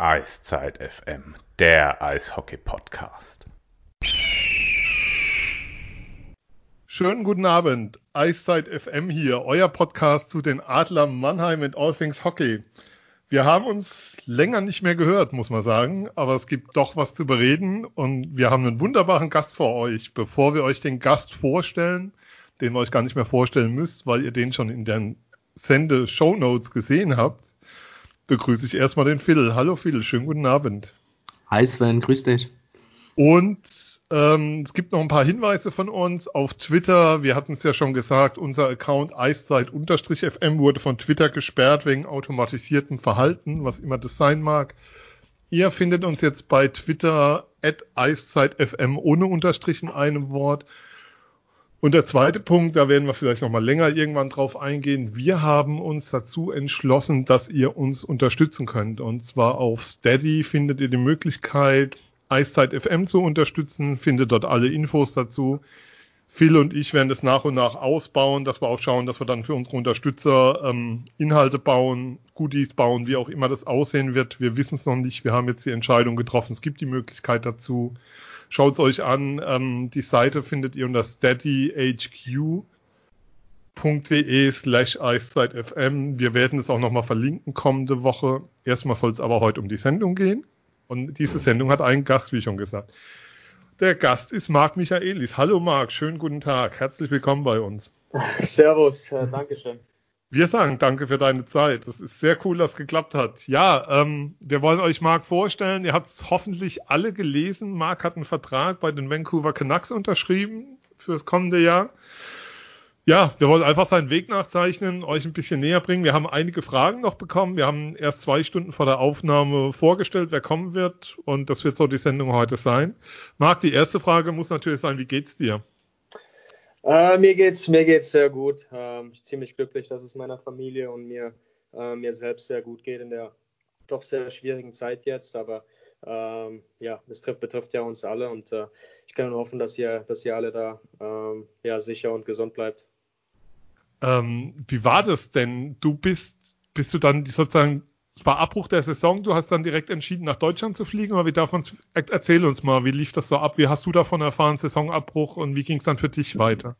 Eiszeit FM, der Eishockey-Podcast. Schönen guten Abend, Eiszeit FM hier, euer Podcast zu den Adler Mannheim und All Things Hockey. Wir haben uns länger nicht mehr gehört, muss man sagen, aber es gibt doch was zu bereden und wir haben einen wunderbaren Gast vor euch. Bevor wir euch den Gast vorstellen, den wir euch gar nicht mehr vorstellen müsst, weil ihr den schon in den Sende-Show Notes gesehen habt, begrüße ich erstmal den Phil. Hallo Phil, schönen guten Abend. Hi Sven, grüß dich. Und ähm, es gibt noch ein paar Hinweise von uns auf Twitter. Wir hatten es ja schon gesagt, unser Account eiszeit-fm wurde von Twitter gesperrt wegen automatisiertem Verhalten, was immer das sein mag. Ihr findet uns jetzt bei Twitter at eiszeitfm ohne Unterstrich in einem Wort und der zweite Punkt, da werden wir vielleicht noch mal länger irgendwann drauf eingehen. Wir haben uns dazu entschlossen, dass ihr uns unterstützen könnt. Und zwar auf Steady findet ihr die Möglichkeit, Eiszeit FM zu unterstützen, findet dort alle Infos dazu. Phil und ich werden das nach und nach ausbauen, dass wir auch schauen, dass wir dann für unsere Unterstützer ähm, Inhalte bauen, Goodies bauen, wie auch immer das aussehen wird. Wir wissen es noch nicht. Wir haben jetzt die Entscheidung getroffen. Es gibt die Möglichkeit dazu. Schaut es euch an. Ähm, die Seite findet ihr unter steadyhq.de slash eiszeitfm. Wir werden es auch nochmal verlinken kommende Woche. Erstmal soll es aber heute um die Sendung gehen. Und diese Sendung hat einen Gast, wie schon gesagt. Der Gast ist Marc Michaelis. Hallo Marc, schönen guten Tag. Herzlich willkommen bei uns. Servus, äh, Dankeschön. Wir sagen danke für deine Zeit. Das ist sehr cool, dass geklappt hat. Ja, ähm, wir wollen euch Marc vorstellen. Ihr habt es hoffentlich alle gelesen. Marc hat einen Vertrag bei den Vancouver Canucks unterschrieben fürs kommende Jahr. Ja, wir wollen einfach seinen Weg nachzeichnen, euch ein bisschen näher bringen. Wir haben einige Fragen noch bekommen. Wir haben erst zwei Stunden vor der Aufnahme vorgestellt, wer kommen wird. Und das wird so die Sendung heute sein. Marc, die erste Frage muss natürlich sein, wie geht's dir? Äh, mir geht's mir geht's sehr gut. Ähm, ich bin ziemlich glücklich, dass es meiner Familie und mir äh, mir selbst sehr gut geht in der doch sehr schwierigen Zeit jetzt. Aber ähm, ja, das trifft, betrifft ja uns alle und äh, ich kann nur hoffen, dass ihr dass ihr alle da ähm, ja sicher und gesund bleibt. Ähm, wie war das denn? Du bist bist du dann sozusagen es war Abbruch der Saison, du hast dann direkt entschieden, nach Deutschland zu fliegen, aber wie darf man erzähl uns mal, wie lief das so ab? Wie hast du davon erfahren, Saisonabbruch und wie ging es dann für dich weiter?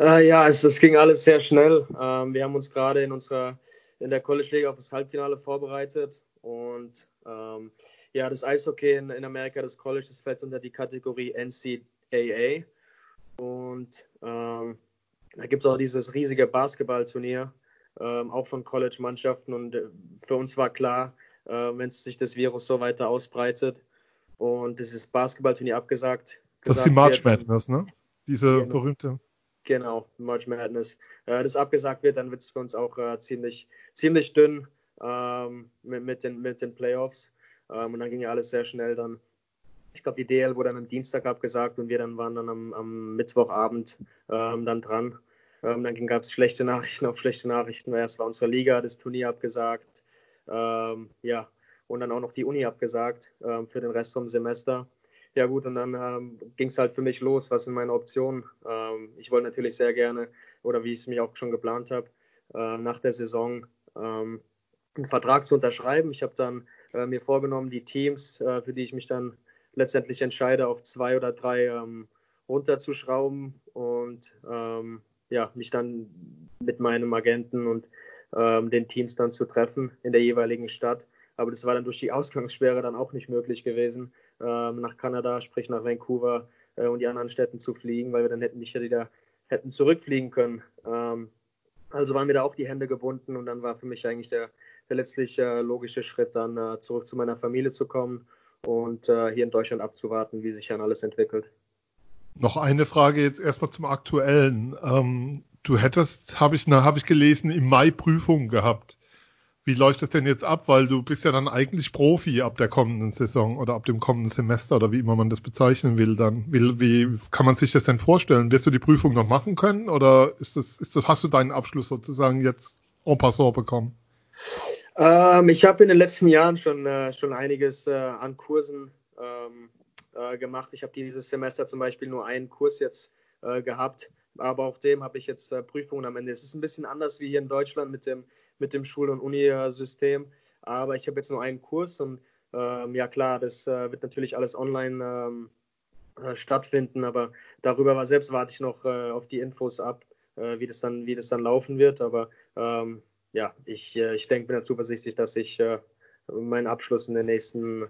Äh, ja, es, es, ging alles sehr schnell. Ähm, wir haben uns gerade in unserer in der College League auf das Halbfinale vorbereitet und ähm, ja, das Eishockey in, in, Amerika, das College, das fällt unter die Kategorie NCAA und ähm, da gibt es auch dieses riesige Basketballturnier auch von College-Mannschaften. Und äh, für uns war klar, äh, wenn sich das Virus so weiter ausbreitet und dieses Basketballturnier abgesagt. Das ist die March Madness, ne? Diese genau, berühmte. Genau, March Madness. Äh, das abgesagt wird, dann wird es für uns auch äh, ziemlich, ziemlich dünn ähm, mit, mit, den, mit den Playoffs. Ähm, und dann ging ja alles sehr schnell dann. Ich glaube, die DL wurde dann am Dienstag abgesagt und wir dann waren dann am, am Mittwochabend ähm, dann dran. Ähm, dann gab es schlechte Nachrichten auf schlechte Nachrichten. Erst war unsere Liga das Turnier abgesagt. Ähm, ja, und dann auch noch die Uni abgesagt ähm, für den Rest vom Semester. Ja gut, und dann ähm, ging es halt für mich los, was sind meine Optionen. Ähm, ich wollte natürlich sehr gerne, oder wie ich es mir auch schon geplant habe, äh, nach der Saison ähm, einen Vertrag zu unterschreiben. Ich habe dann äh, mir vorgenommen, die Teams, äh, für die ich mich dann letztendlich entscheide, auf zwei oder drei ähm, runterzuschrauben und ähm, ja, mich dann mit meinem Agenten und ähm, den Teams dann zu treffen in der jeweiligen Stadt. Aber das war dann durch die Ausgangssperre dann auch nicht möglich gewesen, ähm, nach Kanada, sprich nach Vancouver äh, und die anderen Städten zu fliegen, weil wir dann hätten nicht wieder hätten zurückfliegen können. Ähm, also waren mir da auch die Hände gebunden und dann war für mich eigentlich der, der letztlich äh, logische Schritt, dann äh, zurück zu meiner Familie zu kommen und äh, hier in Deutschland abzuwarten, wie sich dann alles entwickelt. Noch eine Frage jetzt erstmal zum Aktuellen. Ähm, du hättest, habe ich, hab ich gelesen, im Mai Prüfungen gehabt. Wie läuft das denn jetzt ab? Weil du bist ja dann eigentlich Profi ab der kommenden Saison oder ab dem kommenden Semester oder wie immer man das bezeichnen will dann. Wie, wie kann man sich das denn vorstellen? Wirst du die Prüfung noch machen können oder ist das, ist das, hast du deinen Abschluss sozusagen jetzt en passant bekommen? Ähm, ich habe in den letzten Jahren schon, äh, schon einiges äh, an Kursen ähm, äh, gemacht. Ich habe dieses Semester zum Beispiel nur einen Kurs jetzt äh, gehabt, aber auch dem habe ich jetzt äh, Prüfungen am Ende. Es ist ein bisschen anders wie hier in Deutschland mit dem, mit dem Schul- und Uni-System. aber ich habe jetzt nur einen Kurs und ähm, ja klar, das äh, wird natürlich alles online ähm, äh, stattfinden, aber darüber war selbst warte ich noch auf die Infos ab, wie das dann, wie das dann laufen wird. Aber ähm, ja, ich, ich denke, bin da zuversichtlich, dass ich meinen Abschluss in den nächsten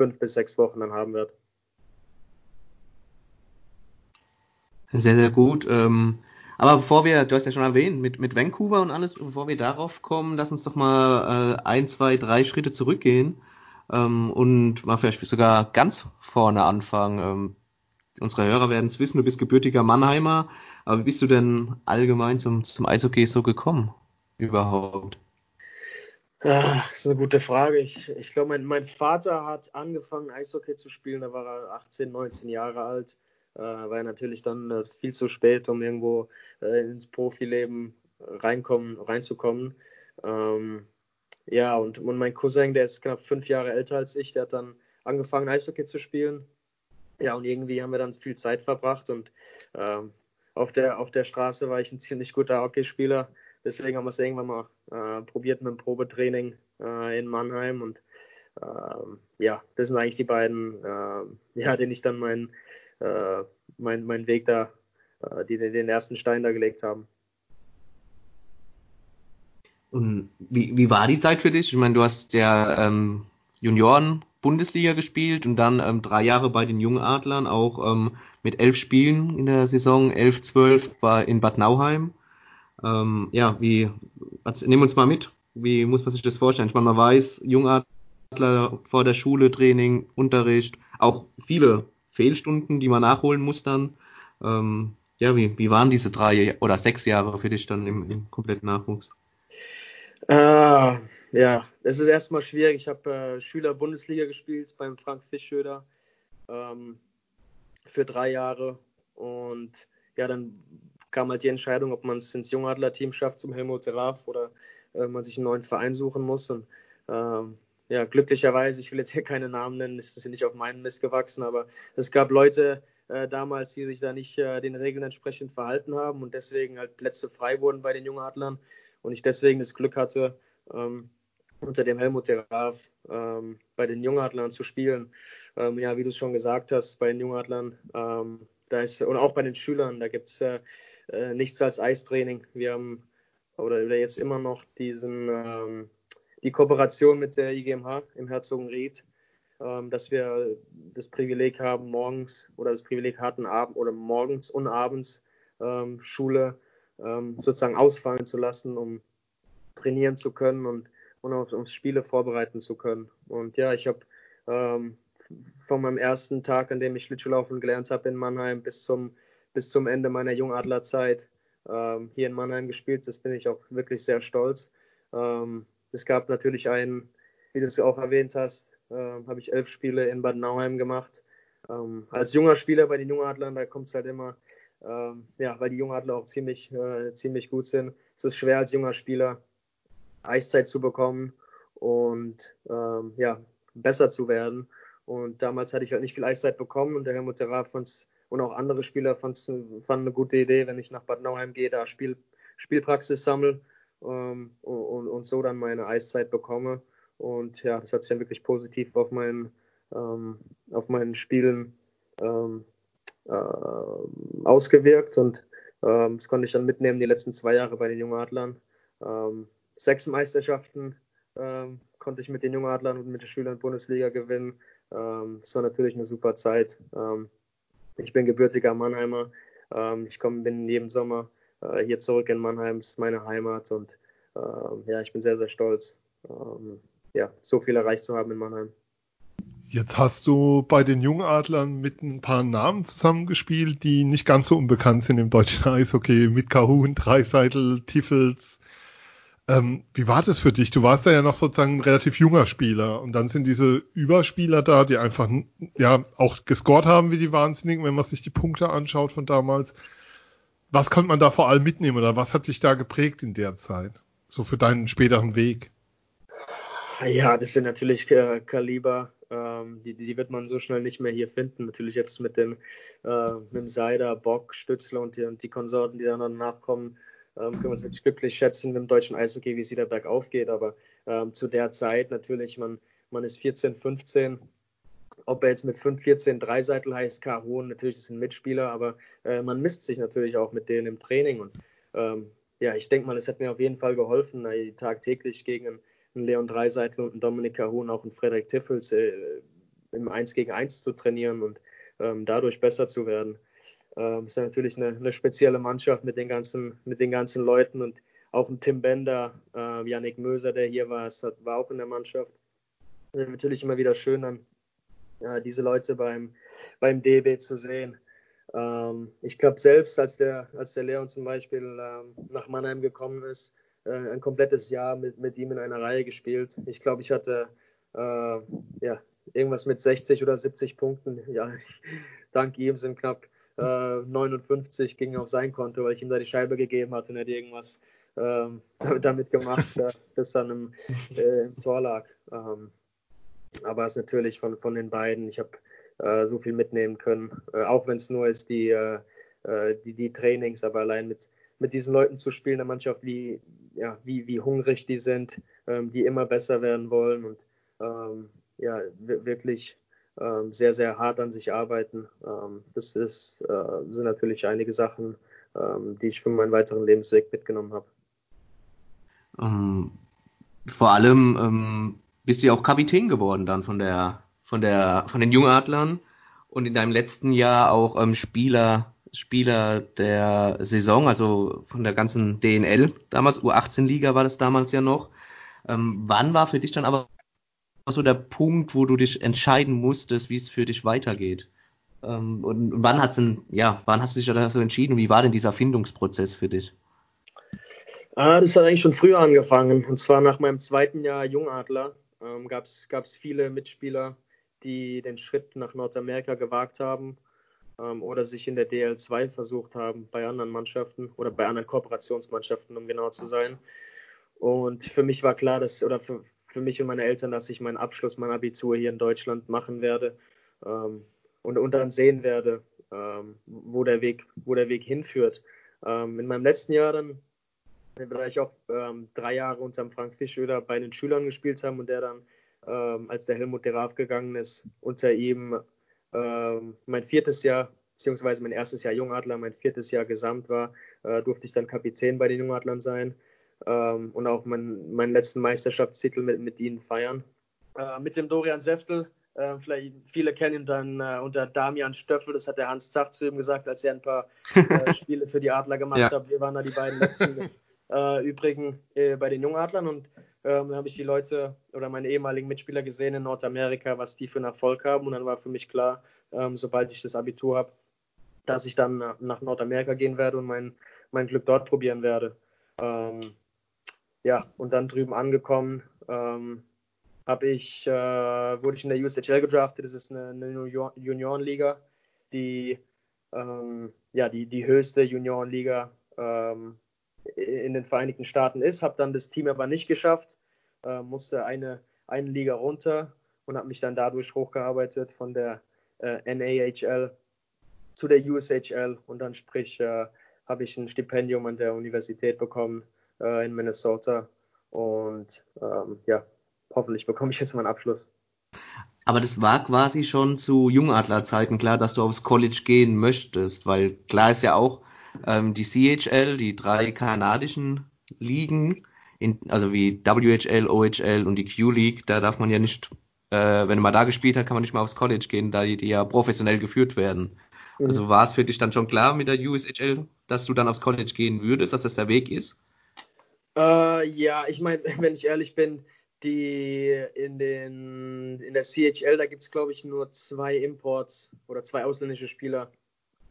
fünf bis sechs Wochen dann haben werde. Sehr, sehr gut. Ähm, aber bevor wir, du hast ja schon erwähnt, mit, mit Vancouver und alles, bevor wir darauf kommen, lass uns doch mal äh, ein, zwei, drei Schritte zurückgehen ähm, und mal vielleicht sogar ganz vorne anfangen. Ähm, unsere Hörer werden es wissen, du bist gebürtiger Mannheimer, aber wie bist du denn allgemein zum, zum Eishockey so gekommen überhaupt? Das ist eine gute Frage. Ich, ich glaube, mein, mein Vater hat angefangen, Eishockey zu spielen, da war er 18, 19 Jahre alt. Äh, war natürlich dann äh, viel zu spät, um irgendwo äh, ins Profileben reinkommen, reinzukommen. Ähm, ja, und, und mein Cousin, der ist knapp fünf Jahre älter als ich, der hat dann angefangen, Eishockey zu spielen. Ja, und irgendwie haben wir dann viel Zeit verbracht und ähm, auf, der, auf der Straße war ich ein ziemlich guter Hockeyspieler. Deswegen haben wir es irgendwann mal äh, probiert mit dem Probetraining äh, in Mannheim und ähm, ja, das sind eigentlich die beiden, äh, ja, denen ich dann meinen äh, mein, mein Weg da, äh, die den ersten Stein da gelegt haben. Und wie, wie war die Zeit für dich? Ich meine, du hast ja ähm, Junioren-Bundesliga gespielt und dann ähm, drei Jahre bei den Jungadlern, auch ähm, mit elf Spielen in der Saison, elf, zwölf bei, in Bad Nauheim. Ähm, ja, wie, also, nehmen uns mal mit. Wie muss man sich das vorstellen? Ich meine, man weiß, Jungadler vor der Schule, Training, Unterricht, auch viele Fehlstunden, die man nachholen muss dann. Ähm, ja, wie, wie waren diese drei oder sechs Jahre für dich dann im, im kompletten Nachwuchs? Äh, ja, es ist erstmal schwierig. Ich habe äh, Schüler-Bundesliga gespielt beim Frank Fischschöder ähm, für drei Jahre. Und ja, dann kam halt die Entscheidung, ob man es ins Jungadler-Team schafft zum Helmut Graf oder äh, man sich einen neuen Verein suchen muss. Und ähm, ja, glücklicherweise, ich will jetzt hier keine Namen nennen, ist das nicht auf meinen Mist gewachsen, aber es gab Leute äh, damals, die sich da nicht äh, den Regeln entsprechend verhalten haben und deswegen halt Plätze frei wurden bei den Jungadlern und ich deswegen das Glück hatte, ähm, unter dem Helmut Graf ähm, bei den Jungadlern zu spielen. Ähm, ja, wie du es schon gesagt hast, bei den Jungadlern, ähm, da ist, und auch bei den Schülern, da gibt es äh, äh, nichts als Eistraining. Wir haben, oder jetzt immer noch diesen, ähm, die Kooperation mit der IGMH im Herzogenried, ähm, dass wir das Privileg haben, morgens oder das Privileg hatten, Abend oder morgens und abends ähm, Schule ähm, sozusagen ausfallen zu lassen, um trainieren zu können und, und auf, uns Spiele vorbereiten zu können. Und ja, ich habe ähm, von meinem ersten Tag, an dem ich Schlittschuhlaufen gelernt habe in Mannheim, bis zum, bis zum Ende meiner Jungadlerzeit ähm, hier in Mannheim gespielt. Das bin ich auch wirklich sehr stolz. Ähm, es gab natürlich einen, wie du es auch erwähnt hast, äh, habe ich elf Spiele in Bad Nauheim gemacht. Ähm, als junger Spieler bei den Jungadlern, da kommt es halt immer, ähm, ja, weil die Jungadler auch ziemlich, äh, ziemlich gut sind. Es ist schwer als junger Spieler Eiszeit zu bekommen und ähm, ja, besser zu werden. Und damals hatte ich halt nicht viel Eiszeit bekommen und der Helmut Terra fand und auch andere Spieler fanden eine gute Idee, wenn ich nach Bad Nauheim gehe, da Spiel, Spielpraxis sammle ähm, und, und, so dann meine Eiszeit bekomme. Und ja, das hat sich dann wirklich positiv auf meinen, ähm, auf meinen Spielen ähm, äh, ausgewirkt und ähm, das konnte ich dann mitnehmen die letzten zwei Jahre bei den Jungadlern. Ähm, sechs Meisterschaften ähm, konnte ich mit den Jungadlern und mit den Schülern Bundesliga gewinnen. Das war natürlich eine super Zeit. Ähm, ich bin gebürtiger Mannheimer. Ähm, ich komme, bin jeden Sommer äh, hier zurück in Mannheim, ist meine Heimat und äh, ja, ich bin sehr, sehr stolz, ähm, ja, so viel erreicht zu haben in Mannheim. Jetzt hast du bei den Jungadlern mit ein paar Namen zusammengespielt, die nicht ganz so unbekannt sind im deutschen Eishockey, mit Kahun, Dreiseitel, Tiffels. Ähm, wie war das für dich? Du warst da ja noch sozusagen ein relativ junger Spieler und dann sind diese Überspieler da, die einfach ja auch gescored haben wie die Wahnsinnigen, wenn man sich die Punkte anschaut von damals. Was konnte man da vor allem mitnehmen oder was hat sich da geprägt in der Zeit? So für deinen späteren Weg? Ja, das sind natürlich äh, Kaliber, ähm, die, die wird man so schnell nicht mehr hier finden. Natürlich jetzt mit, den, äh, mit dem Seider, Bock, Stützler und die, und die Konsorten, die dann danach kommen. Ähm, können wir uns wirklich glücklich schätzen mit dem deutschen Eishockey, wie es wieder bergauf geht. Aber ähm, zu der Zeit natürlich, man, man ist 14, 15. Ob er jetzt mit 5, 14 Dreiseitel heißt, Caron, natürlich ist ein Mitspieler, aber äh, man misst sich natürlich auch mit denen im Training. Und ähm, ja, ich denke mal, es hat mir auf jeden Fall geholfen, äh, tagtäglich gegen einen, Leon Dreiseitel und einen Dominik Caron, auch einen Frederik Tiffels äh, im 1 gegen 1 zu trainieren und ähm, dadurch besser zu werden. Ähm, ist ja natürlich eine, eine, spezielle Mannschaft mit den ganzen, mit den ganzen Leuten und auch ein Tim Bender, äh, Yannick Möser, der hier war, hat, war auch in der Mannschaft. Ist natürlich immer wieder schön, dann ja, diese Leute beim, beim DB zu sehen. Ähm, ich glaube selbst, als der, als der Leon zum Beispiel ähm, nach Mannheim gekommen ist, äh, ein komplettes Jahr mit, mit ihm in einer Reihe gespielt. Ich glaube, ich hatte äh, ja, irgendwas mit 60 oder 70 Punkten. Ja, dank ihm sind knapp äh, 59 ging auf sein Konto, weil ich ihm da die Scheibe gegeben hatte und er hat irgendwas ähm, damit gemacht, äh, bis dann im, äh, im Tor lag. Ähm, aber es ist natürlich von, von den beiden, ich habe äh, so viel mitnehmen können, äh, auch wenn es nur ist die, äh, die, die Trainings, aber allein mit, mit diesen Leuten zu spielen, der Mannschaft, wie, ja, wie, wie hungrig die sind, ähm, die immer besser werden wollen und ähm, ja, wirklich ähm, sehr, sehr hart an sich arbeiten. Ähm, das ist, äh, sind natürlich einige Sachen, ähm, die ich für meinen weiteren Lebensweg mitgenommen habe. Um, vor allem ähm, bist du ja auch Kapitän geworden dann von der, von der, von den Jungadlern und in deinem letzten Jahr auch ähm, Spieler, Spieler der Saison, also von der ganzen DNL, damals U18-Liga war das damals ja noch. Ähm, wann war für dich dann aber so der Punkt, wo du dich entscheiden musstest, wie es für dich weitergeht? Ähm, und wann hat's denn, ja, wann hast du dich dazu entschieden und wie war denn dieser Findungsprozess für dich? Ah, das hat eigentlich schon früher angefangen. Und zwar nach meinem zweiten Jahr Jungadler ähm, gab es viele Mitspieler, die den Schritt nach Nordamerika gewagt haben ähm, oder sich in der DL2 versucht haben bei anderen Mannschaften oder bei anderen Kooperationsmannschaften, um genau zu sein. Und für mich war klar, dass, oder für, für mich und meine Eltern, dass ich meinen Abschluss, mein Abitur hier in Deutschland machen werde ähm, und, und dann sehen werde, ähm, wo, der Weg, wo der Weg hinführt. Ähm, in meinem letzten Jahr dann, da ich auch ähm, drei Jahre unter Frank Fischöder bei den Schülern gespielt haben und der dann, ähm, als der Helmut Deraf gegangen ist, unter ihm mein viertes Jahr beziehungsweise mein erstes Jahr Jungadler, mein viertes Jahr Gesamt war, äh, durfte ich dann Kapitän bei den Jungadlern sein ähm, und auch mein, meinen letzten Meisterschaftstitel mit, mit ihnen feiern. Äh, mit dem Dorian Seftel, äh, vielleicht viele kennen ihn dann äh, unter Damian Stöffel, das hat der Hans Zach zu ihm gesagt, als er ein paar äh, Spiele für die Adler gemacht ja. hat. Wir waren da die beiden letzten äh, übrigen äh, bei den Jungadlern und ähm, habe ich die Leute oder meine ehemaligen Mitspieler gesehen in Nordamerika, was die für einen Erfolg haben und dann war für mich klar, ähm, sobald ich das Abitur habe, dass ich dann nach Nordamerika gehen werde und mein, mein Glück dort probieren werde. Ähm, ja, und dann drüben angekommen, ähm, habe ich, äh, wurde ich in der USHL gedraftet. Das ist eine, eine Juniorenliga, die, ähm, ja, die, die höchste Juniorenliga ähm, in den Vereinigten Staaten ist. Habe dann das Team aber nicht geschafft, äh, musste eine, eine Liga runter und habe mich dann dadurch hochgearbeitet von der äh, NAHL zu der USHL und dann sprich äh, habe ich ein Stipendium an der Universität bekommen äh, in Minnesota. Und ähm, ja, hoffentlich bekomme ich jetzt meinen Abschluss. Aber das war quasi schon zu Jungadlerzeiten klar, dass du aufs College gehen möchtest, weil klar ist ja auch ähm, die CHL, die drei kanadischen Ligen, in, also wie WHL, OHL und die Q-League, da darf man ja nicht, äh, wenn man da gespielt hat, kann man nicht mal aufs College gehen, da die, die ja professionell geführt werden. Mhm. Also war es für dich dann schon klar mit der USHL, dass du dann aufs College gehen würdest, dass das der Weg ist? Äh, ja, ich meine, wenn ich ehrlich bin, die in, den, in der CHL, da gibt es, glaube ich, nur zwei Imports oder zwei ausländische Spieler,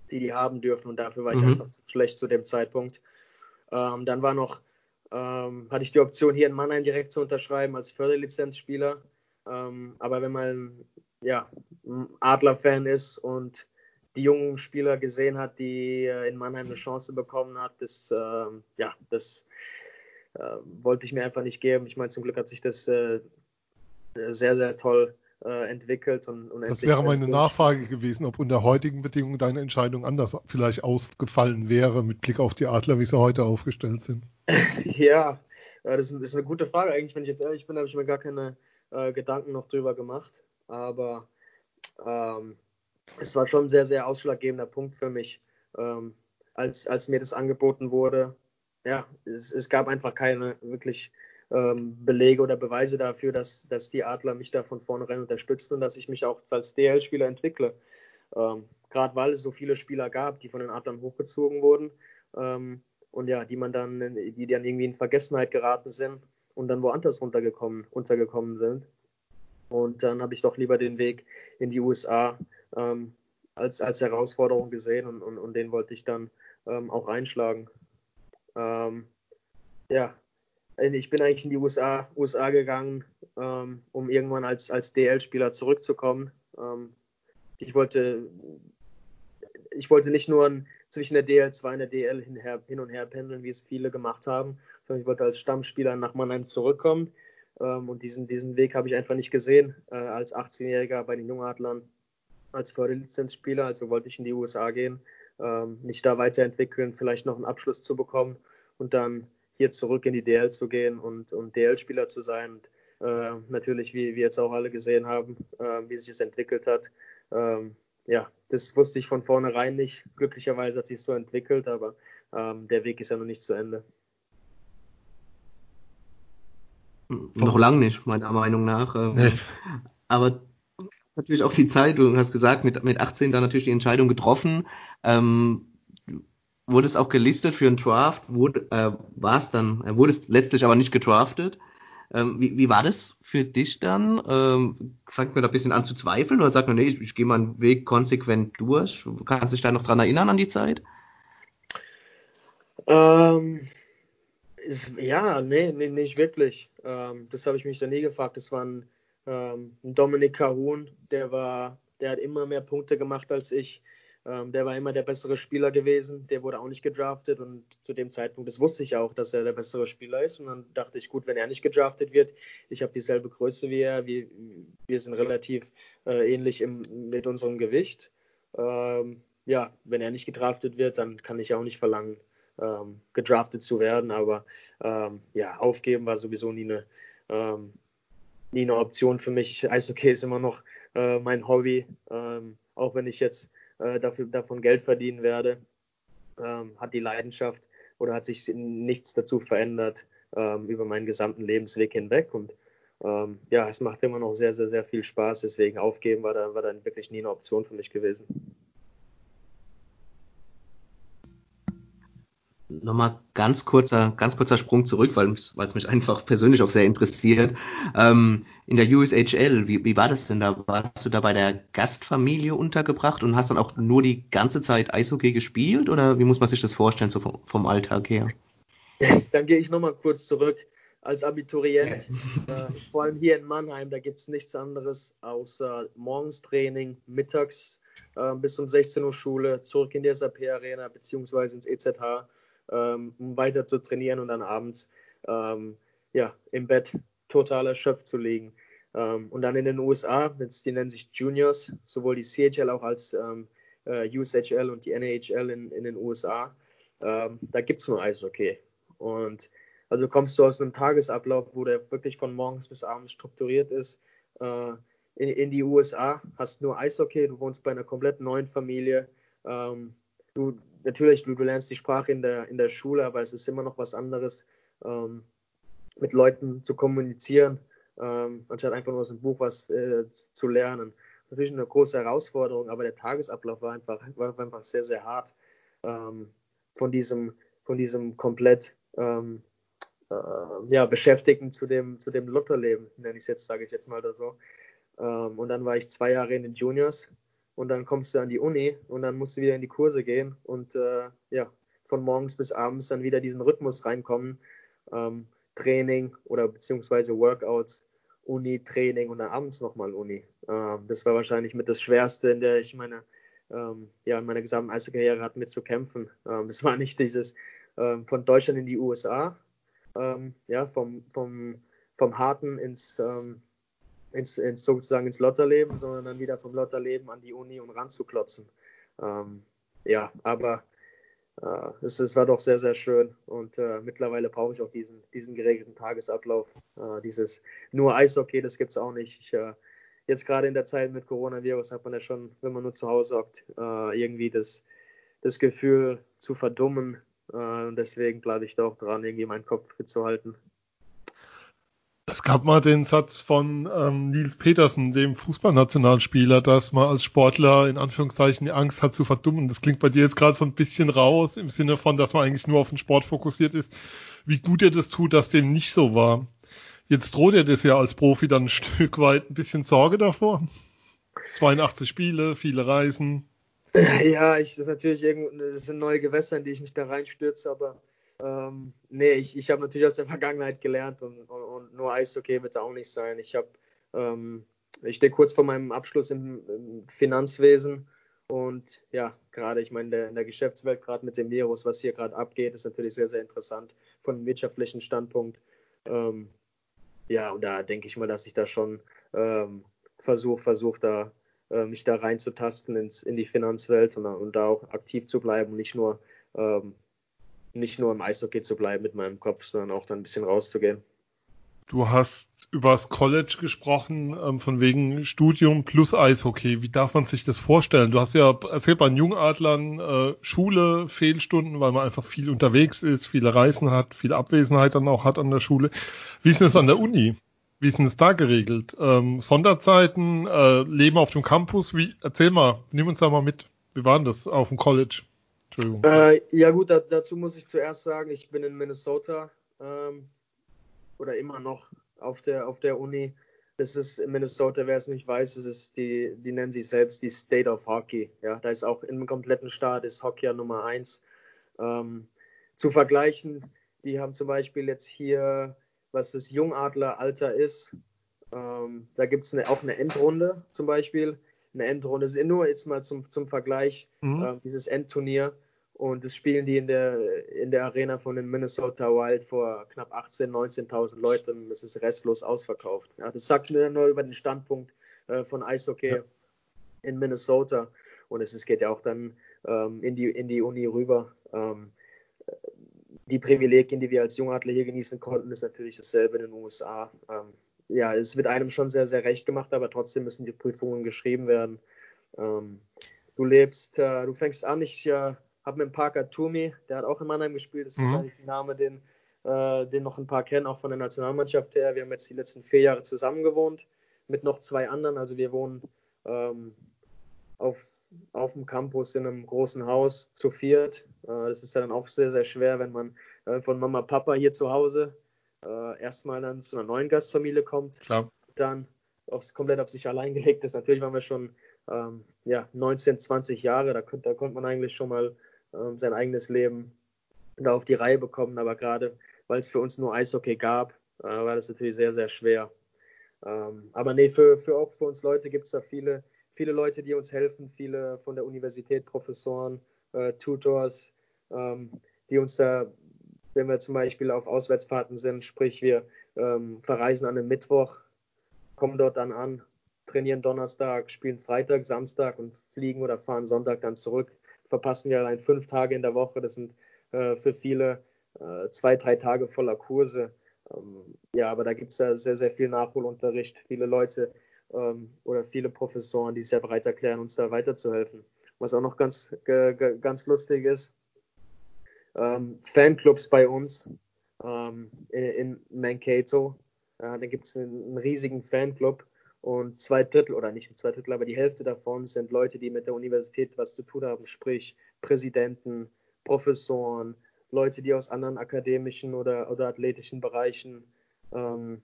die die haben dürfen und dafür war ich mhm. einfach zu schlecht zu dem Zeitpunkt. Ähm, dann war noch, ähm, hatte ich die Option, hier in Mannheim direkt zu unterschreiben als Förderlizenzspieler. Ähm, aber wenn man ja, Adler-Fan ist und die jungen Spieler gesehen hat, die äh, in Mannheim eine Chance bekommen hat, das, äh, ja, das wollte ich mir einfach nicht geben. Ich meine, zum Glück hat sich das äh, sehr, sehr toll äh, entwickelt und, und Das wäre meine Nachfrage gewesen, ob unter heutigen Bedingungen deine Entscheidung anders vielleicht ausgefallen wäre mit Blick auf die Adler, wie sie heute aufgestellt sind. ja, das ist, eine gute Frage. Eigentlich, wenn ich jetzt ehrlich bin, habe ich mir gar keine äh, Gedanken noch drüber gemacht. Aber ähm, es war schon ein sehr, sehr ausschlaggebender Punkt für mich, ähm, als, als mir das angeboten wurde. Ja, es, es gab einfach keine wirklich ähm, Belege oder Beweise dafür, dass, dass die Adler mich da von vornherein unterstützen und dass ich mich auch als DL-Spieler entwickle. Ähm, Gerade weil es so viele Spieler gab, die von den Adlern hochgezogen wurden ähm, und ja, die man dann, die dann irgendwie in Vergessenheit geraten sind und dann woanders runtergekommen, untergekommen sind. Und dann habe ich doch lieber den Weg in die USA ähm, als, als Herausforderung gesehen und, und, und den wollte ich dann ähm, auch einschlagen. Ähm, ja, ich bin eigentlich in die USA, USA gegangen, ähm, um irgendwann als, als DL-Spieler zurückzukommen. Ähm, ich wollte ich wollte nicht nur zwischen der DL2 und der DL hin, hin, und her pendeln, wie es viele gemacht haben, sondern ich wollte als Stammspieler nach Mannheim zurückkommen. Ähm, und diesen, diesen Weg habe ich einfach nicht gesehen äh, als 18-Jähriger bei den Jungadlern, als Förderlizenzspieler. Also wollte ich in die USA gehen, ähm, da weiterentwickeln, vielleicht noch einen Abschluss zu bekommen und dann hier zurück in die DL zu gehen und, und DL-Spieler zu sein. Und, äh, natürlich, wie wir jetzt auch alle gesehen haben, äh, wie sich es entwickelt hat. Ähm, ja, das wusste ich von vornherein nicht. Glücklicherweise hat sich so entwickelt, aber ähm, der Weg ist ja noch nicht zu Ende. Noch lang nicht, meiner Meinung nach. Ähm, nee. Aber natürlich auch die Zeit, du hast gesagt, mit, mit 18 da natürlich die Entscheidung getroffen. Ähm, wurde es auch gelistet für einen Draft, wurde, äh, war es dann, äh, wurde es letztlich aber nicht gedraftet. Ähm, wie, wie war das für dich dann? Ähm, fängt man da ein bisschen an zu zweifeln oder sagt man, nee, ich, ich gehe meinen Weg konsequent durch? Kannst du dich da noch dran erinnern an die Zeit? Ähm, ist, ja, nee, nee, nicht wirklich. Ähm, das habe ich mich da nie gefragt. Das war ein, ähm, Dominik Cahun, der war, der hat immer mehr Punkte gemacht als ich. Ähm, der war immer der bessere Spieler gewesen. Der wurde auch nicht gedraftet und zu dem Zeitpunkt, das wusste ich auch, dass er der bessere Spieler ist. Und dann dachte ich, gut, wenn er nicht gedraftet wird, ich habe dieselbe Größe wie er, wir, wir sind relativ äh, ähnlich im, mit unserem Gewicht. Ähm, ja, wenn er nicht gedraftet wird, dann kann ich auch nicht verlangen, ähm, gedraftet zu werden. Aber ähm, ja, aufgeben war sowieso nie eine, ähm, nie eine Option für mich. Eishockey ist immer noch äh, mein Hobby, ähm, auch wenn ich jetzt äh, dafür, davon Geld verdienen werde, ähm, hat die Leidenschaft oder hat sich nichts dazu verändert ähm, über meinen gesamten Lebensweg hinweg. Und ähm, ja, es macht immer noch sehr, sehr, sehr viel Spaß. Deswegen aufgeben war, da, war dann wirklich nie eine Option für mich gewesen. Nochmal ganz kurzer, ganz kurzer Sprung zurück, weil es mich einfach persönlich auch sehr interessiert. Ähm, in der USHL, wie, wie war das denn da? Warst du da bei der Gastfamilie untergebracht und hast dann auch nur die ganze Zeit Eishockey gespielt oder wie muss man sich das vorstellen, so vom, vom Alltag her? Dann gehe ich nochmal kurz zurück. Als Abiturient, äh, vor allem hier in Mannheim, da gibt es nichts anderes außer morgens Training, mittags äh, bis um 16 Uhr Schule, zurück in die SAP Arena beziehungsweise ins EZH ähm, um weiter zu trainieren und dann abends ähm, ja, im Bett total erschöpft zu liegen. Ähm, und dann in den USA, die nennen sich Juniors, sowohl die CHL auch als ähm, äh, USHL und die NHL in, in den USA, ähm, da gibt es nur Eishockey. Und also kommst du aus einem Tagesablauf, wo der wirklich von morgens bis abends strukturiert ist, äh, in, in, die USA, hast nur Eishockey, du wohnst bei einer komplett neuen Familie, ähm, du, natürlich, du, du, lernst die Sprache in der, in der Schule, aber es ist immer noch was anderes, ähm, mit Leuten zu kommunizieren, ähm, anstatt einfach nur aus dem Buch was äh, zu lernen. Natürlich eine große Herausforderung, aber der Tagesablauf war einfach, war einfach sehr, sehr hart. Ähm, von diesem, von diesem komplett ähm, äh, ja, Beschäftigten zu dem, zu dem Lotterleben, nenne ich es jetzt, sage ich jetzt mal da so. Ähm, und dann war ich zwei Jahre in den Juniors und dann kommst du an die Uni und dann musst du wieder in die Kurse gehen und äh, ja, von morgens bis abends dann wieder diesen Rhythmus reinkommen. Ähm, Training oder beziehungsweise Workouts, Uni, Training und dann abends nochmal Uni. Ähm, das war wahrscheinlich mit das Schwerste, in der ich meine, ähm, ja, in meiner gesamten Eishockey-Karriere hatte, mit zu kämpfen. Ähm, das war nicht dieses ähm, von Deutschland in die USA, ähm, ja, vom, vom, vom Harten ins, ins, ins, sozusagen ins Lotterleben, sondern dann wieder vom Lotterleben an die Uni und ranzuklotzen. Ähm, ja, aber äh, es, es, war doch sehr, sehr schön und äh, mittlerweile brauche ich auch diesen, diesen geregelten Tagesablauf. Äh, dieses nur Eishockey, das gibt es auch nicht. Ich, äh, jetzt gerade in der Zeit mit Coronavirus hat man ja schon, wenn man nur zu Hause hockt, äh, irgendwie das, das Gefühl zu verdummen. Äh, und deswegen bleibe ich da auch dran, irgendwie meinen Kopf fit zu halten. Es gab mal den Satz von ähm, Nils Petersen, dem Fußballnationalspieler, dass man als Sportler in Anführungszeichen die Angst hat zu verdummen. Das klingt bei dir jetzt gerade so ein bisschen raus, im Sinne von, dass man eigentlich nur auf den Sport fokussiert ist. Wie gut dir das tut, dass dem nicht so war. Jetzt droht dir das ja als Profi dann ein Stück weit ein bisschen Sorge davor. 82 Spiele, viele Reisen. Ja, ich, das ist natürlich irgend, das sind neue Gewässer, in die ich mich da reinstürze, aber ähm, nee, ich, ich habe natürlich aus der Vergangenheit gelernt und, und, und nur Eishockey wird es auch nicht sein. Ich habe, ähm, ich stehe kurz vor meinem Abschluss im, im Finanzwesen und ja, gerade, ich meine, in der Geschäftswelt, gerade mit dem Virus, was hier gerade abgeht, ist natürlich sehr, sehr interessant von einem wirtschaftlichen Standpunkt. Ähm, ja, und da denke ich mal, dass ich da schon ähm, versuche, versuche da äh, mich da reinzutasten ins, in die Finanzwelt und, und, da auch aktiv zu bleiben nicht nur ähm, nicht nur im Eishockey zu bleiben mit meinem Kopf, sondern auch dann ein bisschen rauszugehen. Du hast über das College gesprochen, ähm, von wegen Studium plus Eishockey. Wie darf man sich das vorstellen? Du hast ja erzählt bei den Jungadlern äh, Schule, Fehlstunden, weil man einfach viel unterwegs ist, viele Reisen hat, viel Abwesenheit dann auch hat an der Schule. Wie ist denn das an der Uni? Wie ist denn das da geregelt? Ähm, Sonderzeiten, äh, Leben auf dem Campus? Wie, erzähl mal, nimm uns da mal mit. Wie war das auf dem College? Entschuldigung. Äh, ja gut, da, dazu muss ich zuerst sagen, ich bin in Minnesota ähm, oder immer noch auf der, auf der Uni. Das ist in Minnesota, wer es nicht weiß, das ist die, die nennen sich selbst die State of Hockey. Ja, da ist auch im kompletten Staat ist Hockey ja Nummer eins. Ähm, zu vergleichen, die haben zum Beispiel jetzt hier, was das Jungadleralter ist, ähm, da gibt es auch eine Endrunde zum Beispiel. Eine Endrunde ist nur jetzt mal zum, zum Vergleich, mhm. äh, dieses Endturnier. Und das spielen die in der, in der Arena von den Minnesota Wild vor knapp 18.000, 19.000 Leuten. Das ist restlos ausverkauft. Ja, das sagt mir nur über den Standpunkt äh, von Eishockey ja. in Minnesota. Und es, es geht ja auch dann ähm, in, die, in die Uni rüber. Ähm, die Privilegien, die wir als Jungadler hier genießen konnten, ist natürlich dasselbe in den USA. Ähm, ja, es wird einem schon sehr, sehr recht gemacht, aber trotzdem müssen die Prüfungen geschrieben werden. Ähm, du lebst, äh, du fängst an, ich äh, habe mit Parker Toomey, der hat auch in Mannheim gespielt, das ist mhm. wahrscheinlich ein Name, den, äh, den noch ein paar kennen, auch von der Nationalmannschaft her. Wir haben jetzt die letzten vier Jahre zusammen gewohnt mit noch zwei anderen. Also wir wohnen ähm, auf, auf dem Campus in einem großen Haus zu viert. Äh, das ist dann auch sehr, sehr schwer, wenn man äh, von Mama, Papa hier zu Hause äh, erstmal dann zu einer neuen Gastfamilie kommt, Klar. dann aufs, komplett auf sich allein gelegt ist. Natürlich waren wir schon ähm, ja, 19, 20 Jahre, da, da konnte man eigentlich schon mal sein eigenes Leben da auf die Reihe bekommen. Aber gerade weil es für uns nur Eishockey gab, äh, war das natürlich sehr, sehr schwer. Ähm, aber nee, für, für auch für uns Leute gibt es da viele, viele Leute, die uns helfen, viele von der Universität, Professoren, äh, Tutors, ähm, die uns da, wenn wir zum Beispiel auf Auswärtsfahrten sind, sprich wir ähm, verreisen an einem Mittwoch, kommen dort dann an, trainieren Donnerstag, spielen Freitag, Samstag und fliegen oder fahren Sonntag dann zurück verpassen wir allein fünf Tage in der Woche. Das sind äh, für viele äh, zwei, drei Tage voller Kurse. Ähm, ja, aber da gibt es ja sehr, sehr viel Nachholunterricht. Viele Leute ähm, oder viele Professoren, die sehr bereit erklären, uns da weiterzuhelfen. Was auch noch ganz, ganz lustig ist, ähm, Fanclubs bei uns ähm, in, in Mankato. Ja, da gibt es einen riesigen Fanclub und zwei Drittel, oder nicht zwei Drittel, aber die Hälfte davon sind Leute, die mit der Universität was zu tun haben, sprich Präsidenten, Professoren, Leute, die aus anderen akademischen oder, oder athletischen Bereichen ähm,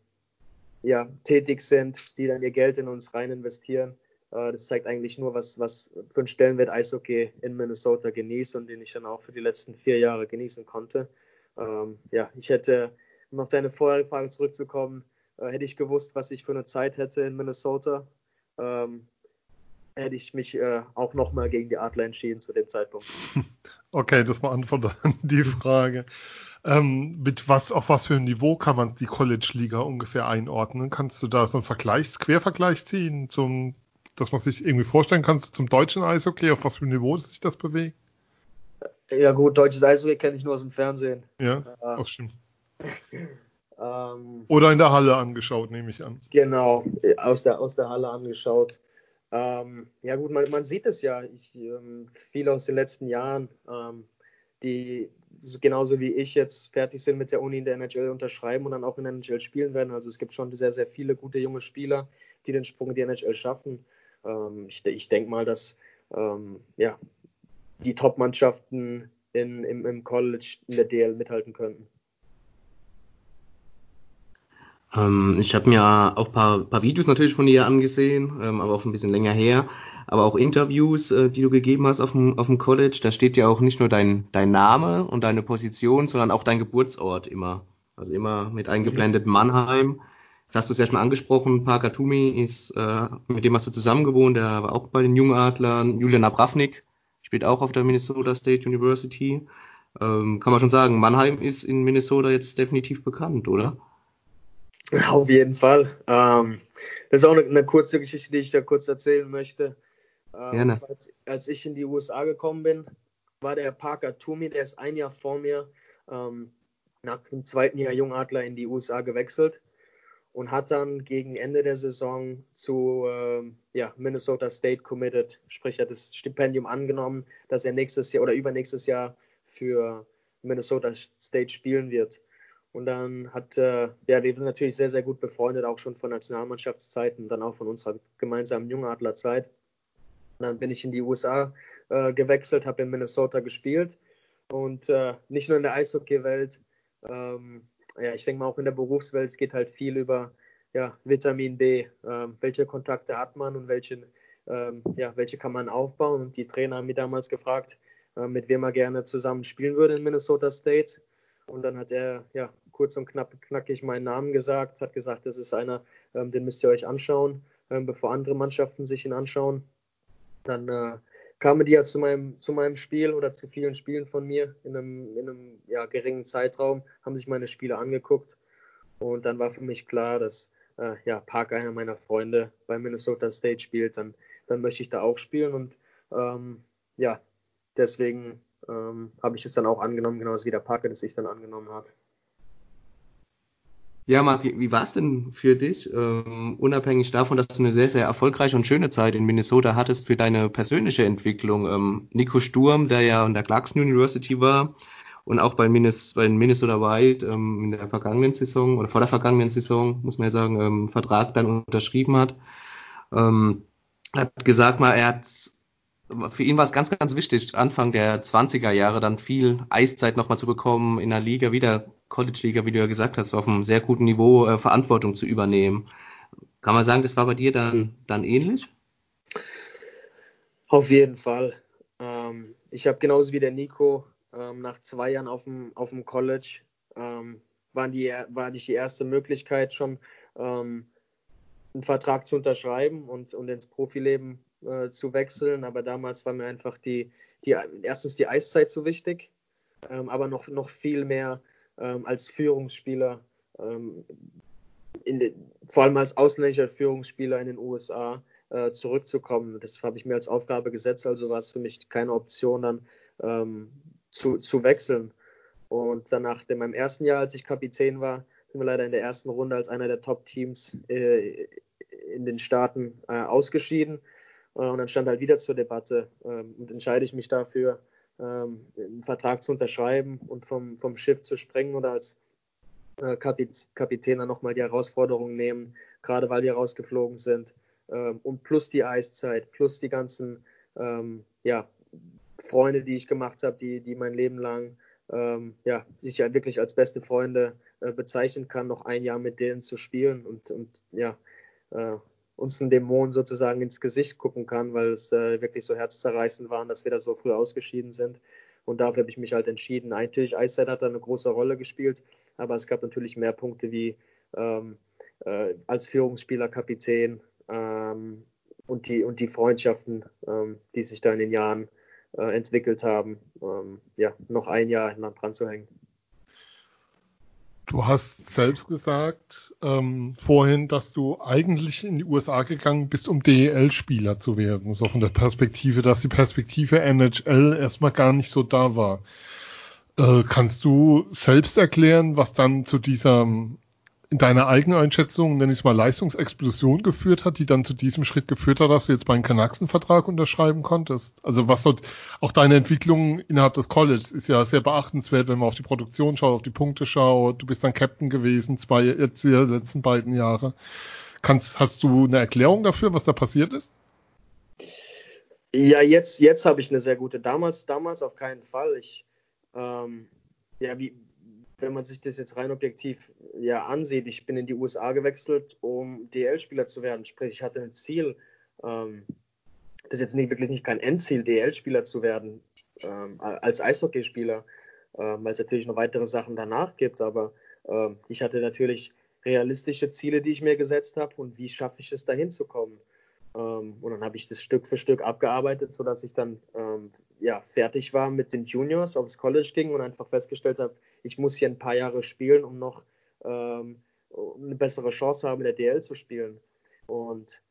ja, tätig sind, die dann ihr Geld in uns rein investieren. Äh, das zeigt eigentlich nur, was, was für einen Stellenwert Eishockey in Minnesota genießt und den ich dann auch für die letzten vier Jahre genießen konnte. Ähm, ja, ich hätte, um auf deine vorherige Frage zurückzukommen, äh, hätte ich gewusst, was ich für eine Zeit hätte in Minnesota, ähm, hätte ich mich äh, auch nochmal gegen die Adler entschieden zu dem Zeitpunkt. Okay, das beantwortet die Frage. Ähm, mit was, auf was für ein Niveau kann man die College-Liga ungefähr einordnen? Kannst du da so einen Vergleich, Quervergleich ziehen, zum, dass man sich irgendwie vorstellen kann zum deutschen Eishockey, auf was für ein Niveau sich das bewegt? Ja gut, deutsches Eishockey kenne ich nur aus dem Fernsehen. Ja, ja. auch stimmt. ähm, Oder in der Halle angeschaut, nehme ich an. Genau, aus der, aus der Halle angeschaut. Ähm, ja gut, man, man sieht es ja. Ich, ähm, viele aus den letzten Jahren, ähm, die genauso wie ich jetzt fertig sind mit der Uni in der NHL unterschreiben und dann auch in der NHL spielen werden. Also es gibt schon sehr, sehr viele gute junge Spieler, die den Sprung in die NHL schaffen. Ähm, ich, ich denke mal, dass ähm, ja, die Top-Mannschaften im, im College in der DL mithalten könnten. Ähm, ich habe mir auch ein paar, paar, Videos natürlich von dir angesehen, ähm, aber auch schon ein bisschen länger her. Aber auch Interviews, äh, die du gegeben hast auf dem, auf dem College. Da steht ja auch nicht nur dein, dein Name und deine Position, sondern auch dein Geburtsort immer. Also immer mit eingeblendet Mannheim. Jetzt hast du es ja schon angesprochen, Parker Toomey ist, äh, mit dem hast du zusammen gewohnt, der war auch bei den Jungadlern. Julian Abravnik spielt auch auf der Minnesota State University. Ähm, kann man schon sagen, Mannheim ist in Minnesota jetzt definitiv bekannt, oder? Auf jeden Fall. Ähm, das ist auch eine, eine, kurze Geschichte, die ich da kurz erzählen möchte. Ähm, Gerne. Als, als, ich in die USA gekommen bin, war der Parker Toomey, der ist ein Jahr vor mir ähm, nach dem zweiten Jahr Jungadler in die USA gewechselt und hat dann gegen Ende der Saison zu ähm, ja, Minnesota State committed, sprich er hat das Stipendium angenommen, dass er nächstes Jahr oder übernächstes Jahr für Minnesota State spielen wird. Und dann hat, äh, ja, wir sind natürlich sehr, sehr gut befreundet, auch schon von Nationalmannschaftszeiten, dann auch von unserer gemeinsamen Jungadlerzeit. Dann bin ich in die USA äh, gewechselt, habe in Minnesota gespielt und äh, nicht nur in der Eishockey-Welt, ähm, ja, ich denke mal auch in der Berufswelt, es geht halt viel über ja, Vitamin B. Ähm, welche Kontakte hat man und welche, ähm, ja, welche kann man aufbauen? Und die Trainer haben mich damals gefragt, äh, mit wem er gerne zusammen spielen würde in Minnesota State. Und dann hat er ja kurz und knapp, knackig meinen Namen gesagt, hat gesagt, das ist einer, ähm, den müsst ihr euch anschauen, ähm, bevor andere Mannschaften sich ihn anschauen. Dann äh, kamen die ja zu meinem, zu meinem Spiel oder zu vielen Spielen von mir in einem, in einem ja, geringen Zeitraum, haben sich meine Spiele angeguckt. Und dann war für mich klar, dass äh, ja, Park einer meiner Freunde bei Minnesota State spielt, dann, dann möchte ich da auch spielen. Und ähm, ja, deswegen ähm, habe ich es dann auch angenommen, genauso wie der Parker das sich dann angenommen hat. Ja, Marc, wie, wie war es denn für dich, ähm, unabhängig davon, dass du eine sehr, sehr erfolgreiche und schöne Zeit in Minnesota hattest für deine persönliche Entwicklung? Ähm, Nico Sturm, der ja an der Clarkson University war und auch bei, Minnes, bei Minnesota Wild ähm, in der vergangenen Saison oder vor der vergangenen Saison, muss man ja sagen, ähm, Vertrag dann unterschrieben hat, ähm, hat gesagt mal, er hat für ihn war es ganz, ganz wichtig, Anfang der 20er Jahre dann viel Eiszeit nochmal zu bekommen, in der Liga wieder, College-Liga, wie du ja gesagt hast, auf einem sehr guten Niveau äh, Verantwortung zu übernehmen. Kann man sagen, das war bei dir dann, dann ähnlich? Auf jeden Fall. Ähm, ich habe genauso wie der Nico ähm, nach zwei Jahren auf dem, auf dem College, ähm, war, die, war nicht die erste Möglichkeit schon, ähm, einen Vertrag zu unterschreiben und, und ins Profileben äh, zu wechseln, aber damals war mir einfach die, die erstens die Eiszeit so wichtig, ähm, aber noch, noch viel mehr ähm, als Führungsspieler, ähm, den, vor allem als ausländischer Führungsspieler in den USA äh, zurückzukommen. Das habe ich mir als Aufgabe gesetzt, also war es für mich keine Option, dann ähm, zu, zu wechseln. Und danach, in meinem ersten Jahr, als ich Kapitän war, sind wir leider in der ersten Runde als einer der Top-Teams äh, in den Staaten äh, ausgeschieden. Äh, und dann stand halt wieder zur Debatte ähm, und entscheide ich mich dafür, ähm, einen Vertrag zu unterschreiben und vom, vom Schiff zu sprengen oder als äh, Kapitän dann nochmal die Herausforderung nehmen, gerade weil wir rausgeflogen sind. Ähm, und plus die Eiszeit, plus die ganzen ja, Freunde, die ich gemacht habe, die, die mein Leben lang ja, ich ja wirklich als beste Freunde äh, bezeichnen kann, noch ein Jahr mit denen zu spielen und, und ja, uns einen Dämon sozusagen ins Gesicht gucken kann, weil es äh, wirklich so herzzerreißend war, dass wir da so früh ausgeschieden sind. Und dafür habe ich mich halt entschieden. Natürlich, Eiszeit hat da eine große Rolle gespielt, aber es gab natürlich mehr Punkte wie ähm, äh, als Führungsspieler, Kapitän ähm, und, die, und die Freundschaften, ähm, die sich da in den Jahren äh, entwickelt haben, ähm, ja, noch ein Jahr dran zu hängen. Du hast selbst gesagt ähm, vorhin, dass du eigentlich in die USA gegangen bist, um DEL-Spieler zu werden. So von der Perspektive, dass die Perspektive NHL erstmal gar nicht so da war. Äh, kannst du selbst erklären, was dann zu dieser in deiner eigenen Einschätzung, nenne ich es mal, Leistungsexplosion geführt hat, die dann zu diesem Schritt geführt hat, dass du jetzt bei Canucks-Vertrag unterschreiben konntest? Also was dort, auch deine Entwicklung innerhalb des Colleges ist ja sehr beachtenswert, wenn man auf die Produktion schaut, auf die Punkte schaut. Du bist dann Captain gewesen, zwei, jetzt die letzten beiden Jahre. Kannst, hast du eine Erklärung dafür, was da passiert ist? Ja, jetzt, jetzt habe ich eine sehr gute. Damals, damals auf keinen Fall. Ich, ähm, ja, wie, wenn man sich das jetzt rein objektiv ja ansieht, ich bin in die USA gewechselt, um DL-Spieler zu werden. Sprich, ich hatte ein Ziel, ähm, das ist jetzt nicht, wirklich nicht kein Endziel, DL-Spieler zu werden, ähm, als Eishockeyspieler, ähm, weil es natürlich noch weitere Sachen danach gibt. Aber ähm, ich hatte natürlich realistische Ziele, die ich mir gesetzt habe und wie schaffe ich es, dahin zu kommen. Ähm, und dann habe ich das Stück für Stück abgearbeitet, sodass ich dann ähm, ja, fertig war mit den Juniors, aufs College ging und einfach festgestellt habe, ich muss hier ein paar Jahre spielen, um noch ähm, eine bessere Chance haben, in der DL zu spielen. Und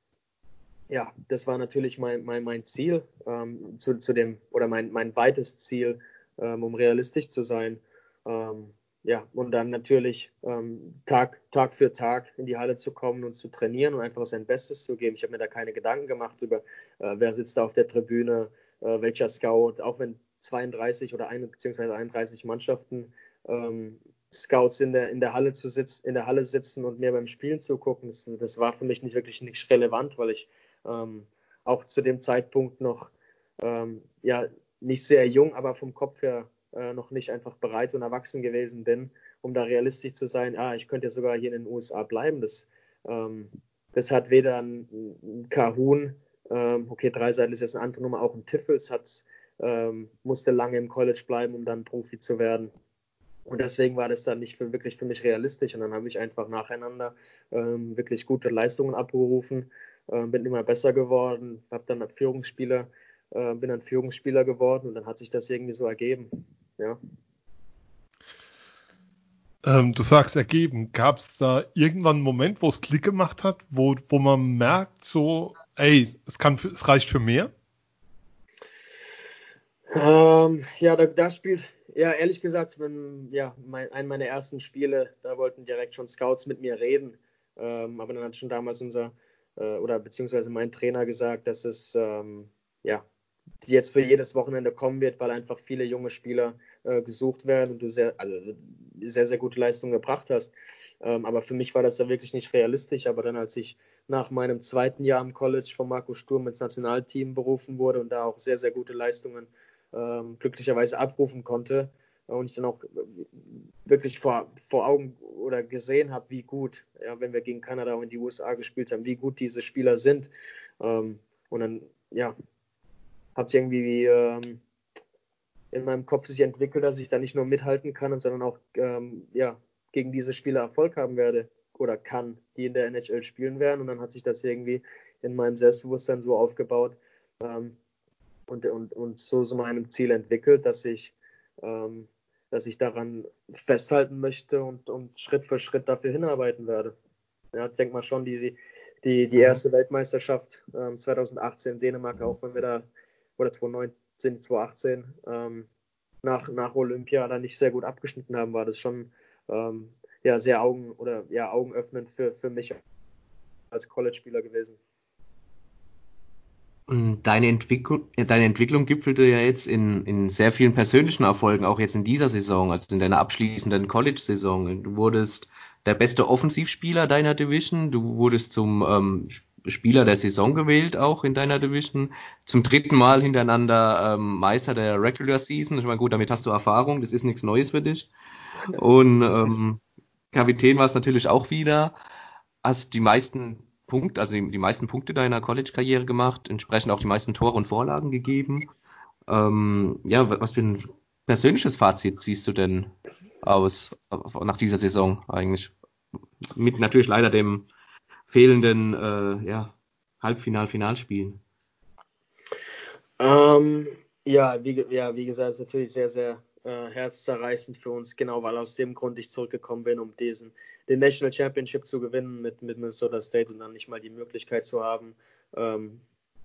ja, das war natürlich mein, mein, mein Ziel ähm, zu, zu dem, oder mein, mein weites Ziel, ähm, um realistisch zu sein. Ähm, ja, und dann natürlich ähm, Tag, Tag für Tag in die Halle zu kommen und zu trainieren und einfach sein Bestes zu geben. Ich habe mir da keine Gedanken gemacht über, äh, wer sitzt da auf der Tribüne, äh, welcher Scout, auch wenn 32 oder ein, beziehungsweise 31 Mannschaften ähm, Scouts in der, in der Halle zu sitzen, in der Halle sitzen und mir beim Spielen zugucken, das, das war für mich nicht wirklich nicht relevant, weil ich ähm, auch zu dem Zeitpunkt noch ähm, ja nicht sehr jung, aber vom Kopf her äh, noch nicht einfach bereit und erwachsen gewesen bin, um da realistisch zu sein, ah, ich könnte ja sogar hier in den USA bleiben. Das, ähm, das hat weder ein, Kahun, ähm, okay, Dreiseitel ist jetzt eine andere Nummer, auch ein Tiffels hat, ähm, musste lange im College bleiben, um dann Profi zu werden. Und deswegen war das dann nicht für, wirklich für mich realistisch. Und dann habe ich einfach nacheinander ähm, wirklich gute Leistungen abgerufen, äh, bin immer besser geworden, habe dann Führungsspieler, äh, bin dann Führungsspieler geworden und dann hat sich das irgendwie so ergeben. Ja. Ähm, du sagst ergeben. Gab es da irgendwann einen Moment, wo es Klick gemacht hat, wo, wo man merkt, so, ey, es, kann, es reicht für mehr? Ähm, ja, da, da, spielt, ja, ehrlich gesagt, wenn, ja, mein, einen meiner ersten Spiele, da wollten direkt schon Scouts mit mir reden. Ähm, aber dann hat schon damals unser, äh, oder beziehungsweise mein Trainer gesagt, dass es, ähm, ja, jetzt für jedes Wochenende kommen wird, weil einfach viele junge Spieler äh, gesucht werden und du sehr, also sehr, sehr gute Leistungen gebracht hast. Ähm, aber für mich war das ja wirklich nicht realistisch. Aber dann, als ich nach meinem zweiten Jahr im College von Marco Sturm ins Nationalteam berufen wurde und da auch sehr, sehr gute Leistungen ähm, glücklicherweise abrufen konnte äh, und ich dann auch wirklich vor, vor Augen oder gesehen habe, wie gut, ja, wenn wir gegen Kanada und die USA gespielt haben, wie gut diese Spieler sind. Ähm, und dann, ja, hat sich irgendwie ähm, in meinem Kopf sich entwickelt, dass ich da nicht nur mithalten kann, sondern auch ähm, ja, gegen diese Spieler Erfolg haben werde oder kann, die in der NHL spielen werden. Und dann hat sich das irgendwie in meinem Selbstbewusstsein so aufgebaut ähm, und, und, und so zu meinem Ziel entwickelt, dass ich, ähm, dass ich daran festhalten möchte und, und Schritt für Schritt dafür hinarbeiten werde. Ja, ich denke mal schon, die, die, die erste Weltmeisterschaft ähm, 2018 in Dänemark, auch wenn wir da oder 2019, 2018 ähm, nach, nach Olympia da nicht sehr gut abgeschnitten haben, war das schon ähm, ja, sehr Augen oder ja, augenöffnend für, für mich als College-Spieler gewesen. Deine Entwicklung, deine Entwicklung gipfelte ja jetzt in, in sehr vielen persönlichen Erfolgen, auch jetzt in dieser Saison, also in deiner abschließenden College-Saison. Du wurdest der beste Offensivspieler deiner Division, du wurdest zum ähm, Spieler der Saison gewählt, auch in deiner Division. Zum dritten Mal hintereinander ähm, Meister der Regular Season. Ich meine, gut, damit hast du Erfahrung, das ist nichts Neues für dich. Und ähm, Kapitän war es natürlich auch wieder. Hast die meisten Punkte, also die, die meisten Punkte deiner College-Karriere gemacht, entsprechend auch die meisten Tore und Vorlagen gegeben. Ähm, ja, was für ein persönliches Fazit ziehst du denn aus nach dieser Saison eigentlich? Mit natürlich leider dem fehlenden äh, ja, Halbfinal-Finalspielen? Ähm, ja, wie, ja, wie gesagt, ist natürlich sehr, sehr äh, herzzerreißend für uns, genau weil aus dem Grund ich zurückgekommen bin, um diesen den National Championship zu gewinnen mit, mit Minnesota State und dann nicht mal die Möglichkeit zu haben, ähm,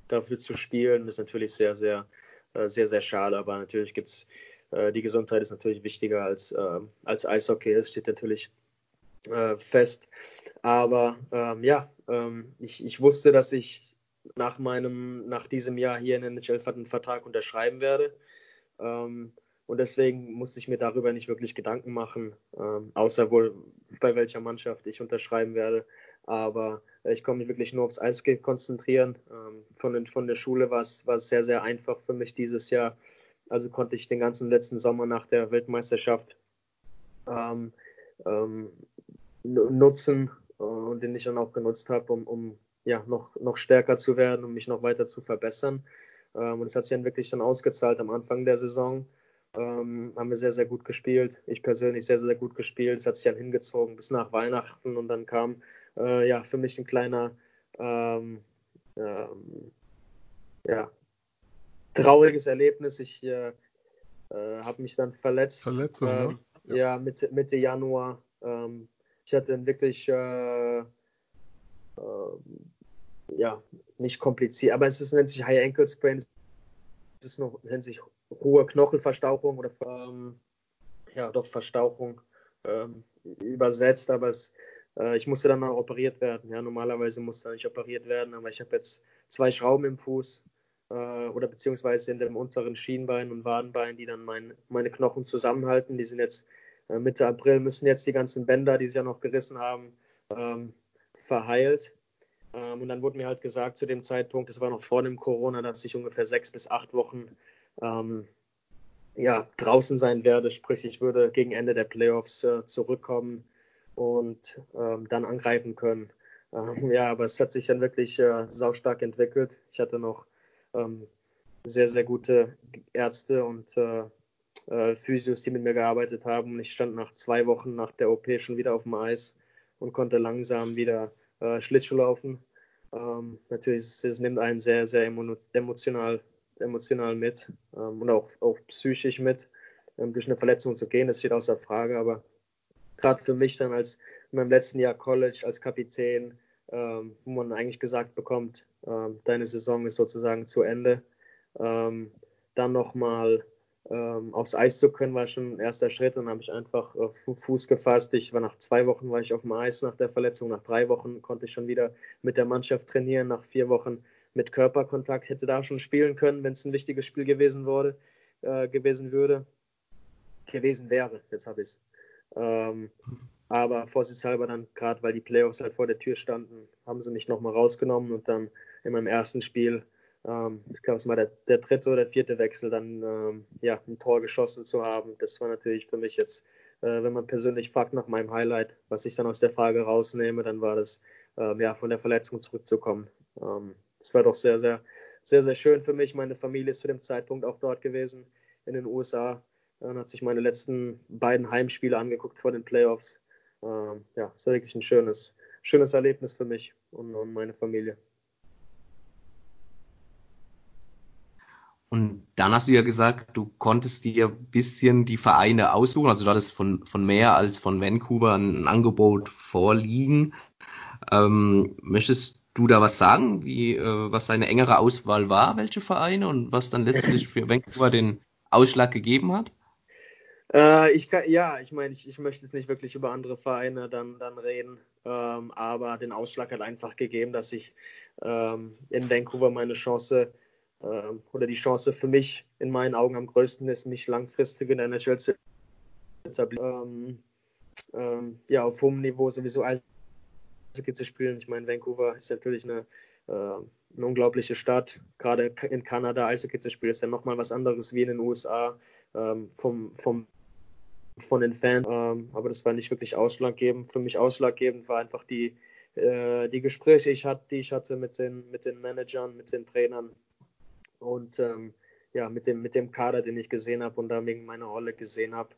dafür zu spielen, ist natürlich sehr, sehr, äh, sehr, sehr schade. Aber natürlich gibt es, äh, die Gesundheit ist natürlich wichtiger als, äh, als Eishockey. Das steht natürlich äh, fest. Aber ähm, ja, ähm, ich, ich wusste, dass ich nach meinem, nach diesem Jahr hier in der NHL einen Vertrag unterschreiben werde. Ähm, und deswegen musste ich mir darüber nicht wirklich Gedanken machen, ähm, außer wohl bei welcher Mannschaft ich unterschreiben werde. Aber äh, ich konnte mich wirklich nur aufs Eishockey konzentrieren. Ähm, von, den, von der Schule war es sehr, sehr einfach für mich dieses Jahr. Also konnte ich den ganzen letzten Sommer nach der Weltmeisterschaft ähm, ähm, nutzen äh, und den ich dann auch genutzt habe, um, um ja, noch, noch stärker zu werden, um mich noch weiter zu verbessern. Ähm, und es hat sich dann wirklich dann ausgezahlt am Anfang der Saison. Ähm, haben wir sehr, sehr gut gespielt. Ich persönlich sehr, sehr gut gespielt. Es hat sich dann hingezogen bis nach Weihnachten und dann kam äh, ja für mich ein kleiner ähm, ähm, ja, trauriges Erlebnis. Ich äh, äh, habe mich dann verletzt. Verletzung, ne? Ja, ja Mitte, Mitte Januar. Ich hatte wirklich äh, ja, nicht kompliziert, aber es ist, nennt sich High Ankle Sprain. Es ist noch, nennt sich hohe Knochelverstauchung oder ähm, ja, doch Verstauchung ähm, übersetzt, aber es, äh, ich musste dann mal operiert werden. Ja, normalerweise musste nicht operiert werden, aber ich habe jetzt zwei Schrauben im Fuß äh, oder beziehungsweise in dem unteren Schienbein und Wadenbein, die dann mein, meine Knochen zusammenhalten. Die sind jetzt äh, Mitte April, müssen jetzt die ganzen Bänder, die sie ja noch gerissen haben, ähm, verheilt. Ähm, und dann wurde mir halt gesagt zu dem Zeitpunkt, das war noch vor dem Corona, dass ich ungefähr sechs bis acht Wochen ähm, ja, draußen sein werde. Sprich, ich würde gegen Ende der Playoffs äh, zurückkommen und ähm, dann angreifen können. Ähm, ja, aber es hat sich dann wirklich äh, saustark entwickelt. Ich hatte noch ähm, sehr, sehr gute Ärzte und äh, äh, Physios, die mit mir gearbeitet haben. Und ich stand nach zwei Wochen nach der OP schon wieder auf dem Eis und konnte langsam wieder äh, Schlittschuh laufen. Ähm, natürlich, es, es, nimmt einen sehr, sehr emotional, emotional mit ähm, und auch, auch psychisch mit. Ähm, durch eine Verletzung zu gehen, das steht außer Frage, aber gerade für mich dann als in meinem letzten Jahr College als Kapitän, ähm, wo man eigentlich gesagt bekommt, ähm, deine Saison ist sozusagen zu Ende, ähm, dann nochmal ähm, aufs Eis zu können, war schon ein erster Schritt. Dann habe ich einfach äh, Fuß gefasst. Ich war nach zwei Wochen war ich auf dem Eis nach der Verletzung. Nach drei Wochen konnte ich schon wieder mit der Mannschaft trainieren. Nach vier Wochen mit Körperkontakt hätte da schon spielen können, wenn es ein wichtiges Spiel gewesen wurde, äh, gewesen würde, gewesen wäre. Jetzt habe ich es. Ähm, aber vorsichtshalber dann, gerade weil die Playoffs halt vor der Tür standen, haben sie mich nochmal rausgenommen und dann in meinem ersten Spiel ähm, ich glaube, es war der, der, dritte oder vierte Wechsel, dann ähm, ja, ein Tor geschossen zu haben. Das war natürlich für mich jetzt, äh, wenn man persönlich fragt nach meinem Highlight, was ich dann aus der Frage rausnehme, dann war das, ähm, ja, von der Verletzung zurückzukommen. Ähm, das war doch sehr, sehr, sehr, sehr schön für mich. Meine Familie ist zu dem Zeitpunkt auch dort gewesen in den USA. Dann hat sich meine letzten beiden Heimspiele angeguckt vor den Playoffs. Ähm, ja, es war wirklich ein schönes, schönes Erlebnis für mich und, und meine Familie. Und dann hast du ja gesagt, du konntest dir ein bisschen die Vereine aussuchen. Also du hattest von, von mehr als von Vancouver ein, Angebot vorliegen. Ähm, möchtest du da was sagen, wie, äh, was deine engere Auswahl war, welche Vereine und was dann letztlich für Vancouver den Ausschlag gegeben hat? Äh, ich kann, ja, ich meine, ich, ich möchte jetzt nicht wirklich über andere Vereine dann, dann reden, ähm, aber den Ausschlag hat einfach gegeben, dass ich ähm, in Vancouver meine Chance ähm, oder die Chance für mich in meinen Augen am größten ist, mich langfristig in der NHL zu etablieren. Ähm, ähm, ja, auf hohem Niveau sowieso Eishockey zu spielen. Ich meine, Vancouver ist natürlich eine, äh, eine unglaubliche Stadt. Gerade in Kanada Eishockey zu spielen ist ja nochmal was anderes wie in den USA. Ähm, vom, vom von den Fans, ähm, aber das war nicht wirklich ausschlaggebend. Für mich ausschlaggebend war einfach die, äh, die Gespräche, ich hatte, die ich hatte mit den, mit den Managern, mit den Trainern, und ähm, ja, mit dem, mit dem Kader, den ich gesehen habe und da wegen meiner Rolle gesehen habe,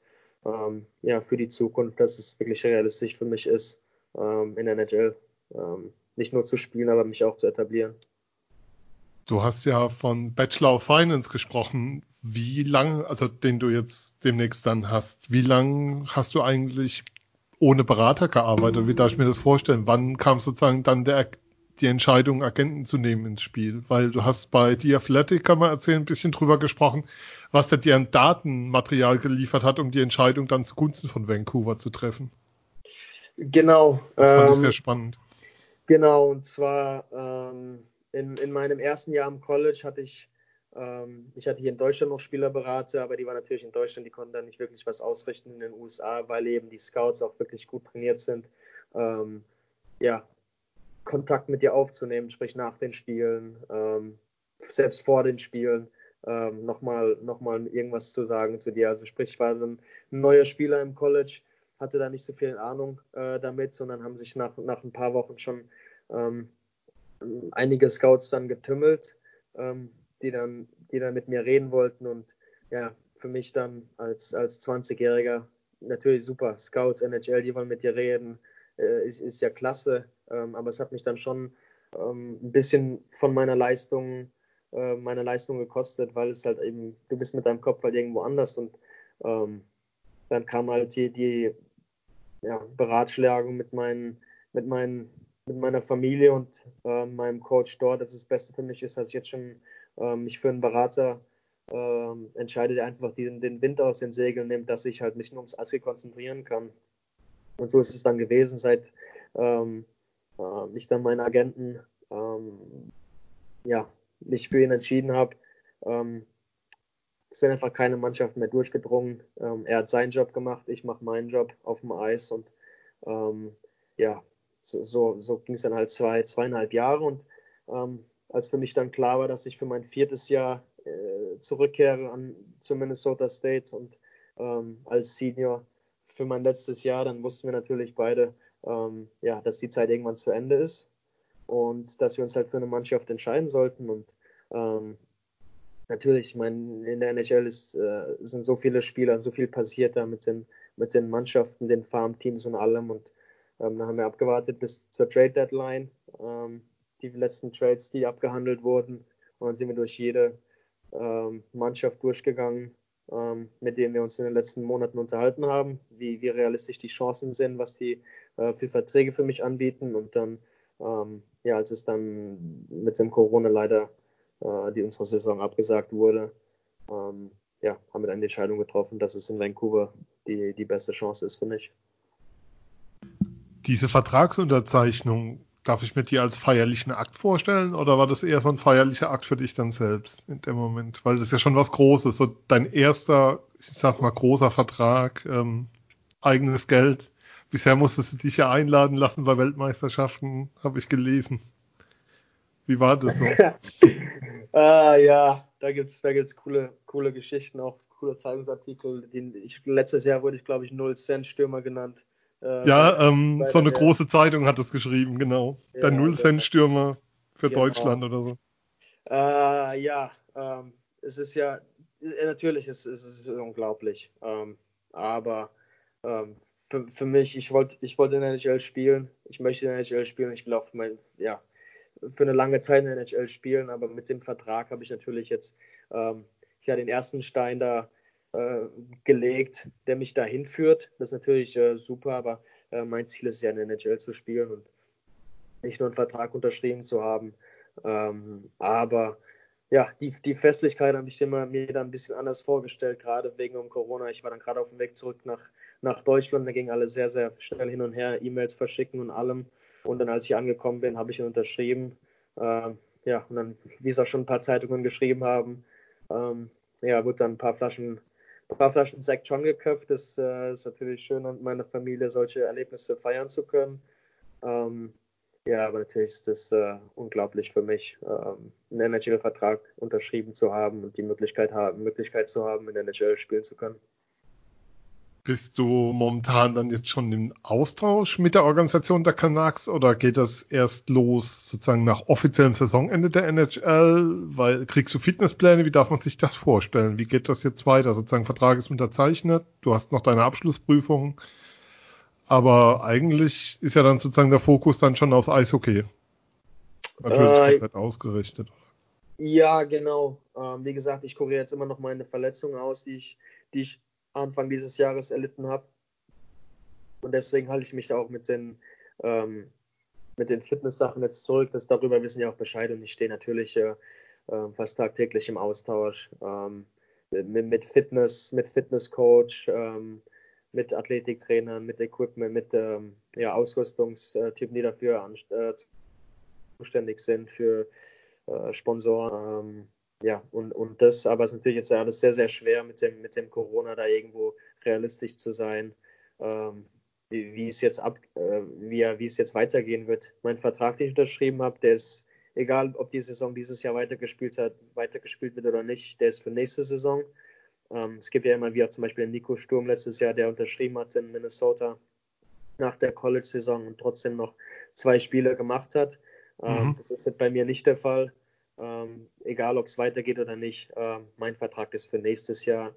ähm, ja, für die Zukunft, dass es wirklich realistisch für mich ist, ähm, in der NHL ähm, nicht nur zu spielen, aber mich auch zu etablieren. Du hast ja von Bachelor of Finance gesprochen. Wie lang, also den du jetzt demnächst dann hast, wie lang hast du eigentlich ohne Berater gearbeitet? Wie darf ich mir das vorstellen? Wann kam sozusagen dann der, die Entscheidung, Agenten zu nehmen ins Spiel? Weil du hast bei The Athletic, kann man erzählen, ein bisschen drüber gesprochen, was der dir an Datenmaterial geliefert hat, um die Entscheidung dann zugunsten von Vancouver zu treffen. Genau. Das fand ähm, ich sehr spannend. Genau, und zwar ähm, in, in meinem ersten Jahr im College hatte ich, ähm, ich hatte hier in Deutschland noch Spielerberater, aber die waren natürlich in Deutschland, die konnten dann nicht wirklich was ausrichten in den USA, weil eben die Scouts auch wirklich gut trainiert sind. Ähm, ja, Kontakt mit dir aufzunehmen, sprich nach den Spielen, ähm, selbst vor den Spielen, ähm, nochmal noch mal irgendwas zu sagen zu dir. Also sprich, ich war ein neuer Spieler im College, hatte da nicht so viel Ahnung äh, damit, sondern haben sich nach, nach ein paar Wochen schon ähm, einige Scouts dann getümmelt, ähm, die, dann, die dann mit mir reden wollten und ja, für mich dann als, als 20-Jähriger natürlich super. Scouts, NHL, die wollen mit dir reden, äh, ist, ist ja klasse, ähm, aber es hat mich dann schon ähm, ein bisschen von meiner Leistung, äh, meiner Leistung gekostet, weil es halt eben, du bist mit deinem Kopf halt irgendwo anders und ähm, dann kam halt die, die ja, Beratschlagung mit meinen, mit meinen, mit meiner Familie und äh, meinem Coach dort, dass das Beste für mich ist, dass ich jetzt schon äh, mich für einen Berater äh, entscheide, der einfach den, den Wind aus den Segeln nimmt, dass ich halt mich nur ums Asri konzentrieren kann. Und so ist es dann gewesen, seit ähm, äh, ich dann meinen Agenten ähm, ja, mich für ihn entschieden habe. Ähm, sind einfach keine Mannschaften mehr durchgedrungen. Ähm, er hat seinen Job gemacht, ich mache meinen Job auf dem Eis und ähm, ja, so, so, so ging es dann halt zwei, zweieinhalb Jahre und ähm, als für mich dann klar war, dass ich für mein viertes Jahr äh, zurückkehre an, zu Minnesota State und ähm, als Senior für mein letztes Jahr, dann wussten wir natürlich beide, ähm, ja, dass die Zeit irgendwann zu Ende ist und dass wir uns halt für eine Mannschaft entscheiden sollten und ähm, natürlich, ich meine, in der NHL ist, äh, sind so viele Spieler, so viel passiert da mit den, mit den Mannschaften, den Farmteams und allem. Und ähm, da haben wir abgewartet bis zur Trade Deadline, ähm, die letzten Trades, die abgehandelt wurden. Und dann sind wir durch jede ähm, Mannschaft durchgegangen, mit denen wir uns in den letzten Monaten unterhalten haben, wie, wie realistisch die Chancen sind, was die äh, für Verträge für mich anbieten. Und dann, ähm, ja, als es dann mit dem Corona leider äh, die unsere Saison abgesagt wurde, ähm, ja, haben wir dann die Entscheidung getroffen, dass es in Vancouver die, die beste Chance ist für mich. Diese Vertragsunterzeichnung, darf ich mir die als feierlichen Akt vorstellen oder war das eher so ein feierlicher Akt für dich dann selbst in dem Moment? Weil das ist ja schon was Großes, so dein erster, ich sag mal, großer Vertrag, ähm, eigenes Geld. Bisher musstest du dich ja einladen lassen bei Weltmeisterschaften, habe ich gelesen. Wie war das so? ah, ja, da gibt es da gibt's coole, coole Geschichten, auch coole Zeitungsartikel. Den ich, letztes Jahr wurde ich, glaube ich, Null Cent Stürmer genannt. Äh, ja, ähm, so eine der, große Zeitung hat es geschrieben, genau. Ja, der Null Cent Stürmer für genau. Deutschland oder so. Äh, ja, ähm, es ist ja, natürlich ist es ist unglaublich. Ähm, aber ähm, für, für mich, ich wollte ich wollte in der NHL spielen, ich möchte in der NHL spielen, ich will auf mein, ja, für eine lange Zeit in der NHL spielen, aber mit dem Vertrag habe ich natürlich jetzt ähm, ja den ersten Stein da äh, gelegt, der mich dahin führt. Das ist natürlich äh, super, aber äh, mein Ziel ist ja in der NHL zu spielen und nicht nur einen Vertrag unterschrieben zu haben. Ähm, aber ja, die, die Festlichkeit habe ich immer, mir dann ein bisschen anders vorgestellt, gerade wegen um Corona. Ich war dann gerade auf dem Weg zurück nach, nach Deutschland, da ging alles sehr, sehr schnell hin und her, E-Mails verschicken und allem. Und dann, als ich angekommen bin, habe ich ihn unterschrieben. Äh, ja, und dann, wie es auch schon ein paar Zeitungen geschrieben haben, ähm, ja, wurde dann ein paar Flaschen, ein paar Flaschen Sekt schon geköpft. Das äh, ist natürlich schön, mit meiner Familie solche Erlebnisse feiern zu können. Ähm, ja, aber natürlich ist es äh, unglaublich für mich, ähm, einen NHL-Vertrag unterschrieben zu haben und die Möglichkeit, haben, Möglichkeit zu haben, in der NHL spielen zu können. Bist du momentan dann jetzt schon im Austausch mit der Organisation der Canucks oder geht das erst los sozusagen nach offiziellem Saisonende der NHL? Weil kriegst du Fitnesspläne? Wie darf man sich das vorstellen? Wie geht das jetzt weiter? Sozusagen Vertrag ist unterzeichnet, du hast noch deine Abschlussprüfung, aber eigentlich ist ja dann sozusagen der Fokus dann schon aufs Eishockey. Natürlich äh, komplett ausgerichtet. Ja, genau. Ähm, wie gesagt, ich kuriere jetzt immer noch meine Verletzung aus, die ich, die ich Anfang dieses Jahres erlitten habe. Und deswegen halte ich mich da auch mit den, ähm, mit den Fitness-Sachen jetzt zurück. Das, darüber wissen ja auch Bescheid und ich stehe natürlich äh, äh, fast tagtäglich im Austausch ähm, mit, mit, Fitness, mit Fitnesscoach, ähm, mit Athletiktrainern, mit Equipment, mit ähm, ja, Ausrüstungstypen, die dafür äh, zuständig sind, für äh, Sponsoren. Ja, und, und das, aber es ist natürlich jetzt alles sehr, sehr schwer mit dem, mit dem Corona da irgendwo realistisch zu sein, ähm, wie, wie, es jetzt ab, äh, wie, wie es jetzt weitergehen wird. Mein Vertrag, den ich unterschrieben habe, der ist, egal ob die Saison dieses Jahr weitergespielt hat, weitergespielt wird oder nicht, der ist für nächste Saison. Ähm, es gibt ja immer wieder zum Beispiel den Nico Sturm letztes Jahr, der unterschrieben hat in Minnesota nach der College-Saison und trotzdem noch zwei Spiele gemacht hat. Ähm, mhm. Das ist bei mir nicht der Fall. Ähm, egal, ob es weitergeht oder nicht. Ähm, mein Vertrag ist für nächstes Jahr.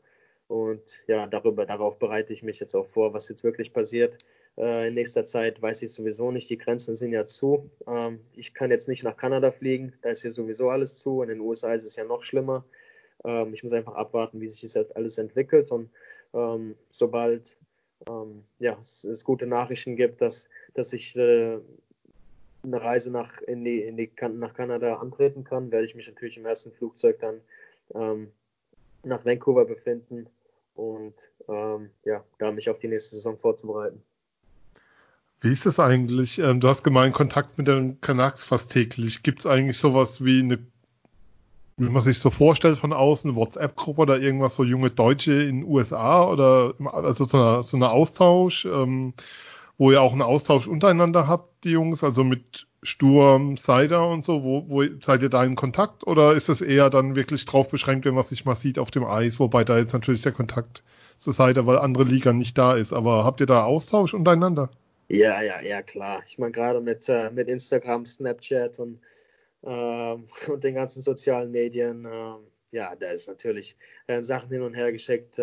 Und ja, darüber, darauf bereite ich mich jetzt auch vor, was jetzt wirklich passiert. Äh, in nächster Zeit weiß ich sowieso nicht. Die Grenzen sind ja zu. Ähm, ich kann jetzt nicht nach Kanada fliegen. Da ist hier sowieso alles zu. In den USA ist es ja noch schlimmer. Ähm, ich muss einfach abwarten, wie sich das alles entwickelt. Und ähm, sobald ähm, ja, es, es, gute Nachrichten gibt, dass, dass ich äh, eine Reise nach, in die, in die, nach Kanada antreten kann, werde ich mich natürlich im ersten Flugzeug dann ähm, nach Vancouver befinden und ähm, ja, da mich auf die nächste Saison vorzubereiten. Wie ist das eigentlich? Ähm, du hast gemeint, Kontakt mit den Canucks fast täglich. Gibt es eigentlich sowas wie eine, wie man sich so vorstellt von außen, WhatsApp-Gruppe oder irgendwas, so junge Deutsche in den USA oder also so eine, so eine Austausch? Ähm, wo ihr auch einen Austausch untereinander habt, die Jungs, also mit Sturm, Seider und so, wo, wo seid ihr da in Kontakt oder ist es eher dann wirklich drauf beschränkt, wenn man sich mal sieht auf dem Eis, wobei da jetzt natürlich der Kontakt zu Seider, weil andere Liga nicht da ist, aber habt ihr da Austausch untereinander? Ja, ja, ja, klar. Ich meine, gerade mit, äh, mit Instagram, Snapchat und, äh, und den ganzen sozialen Medien, äh, ja, da ist natürlich äh, Sachen hin und her geschickt.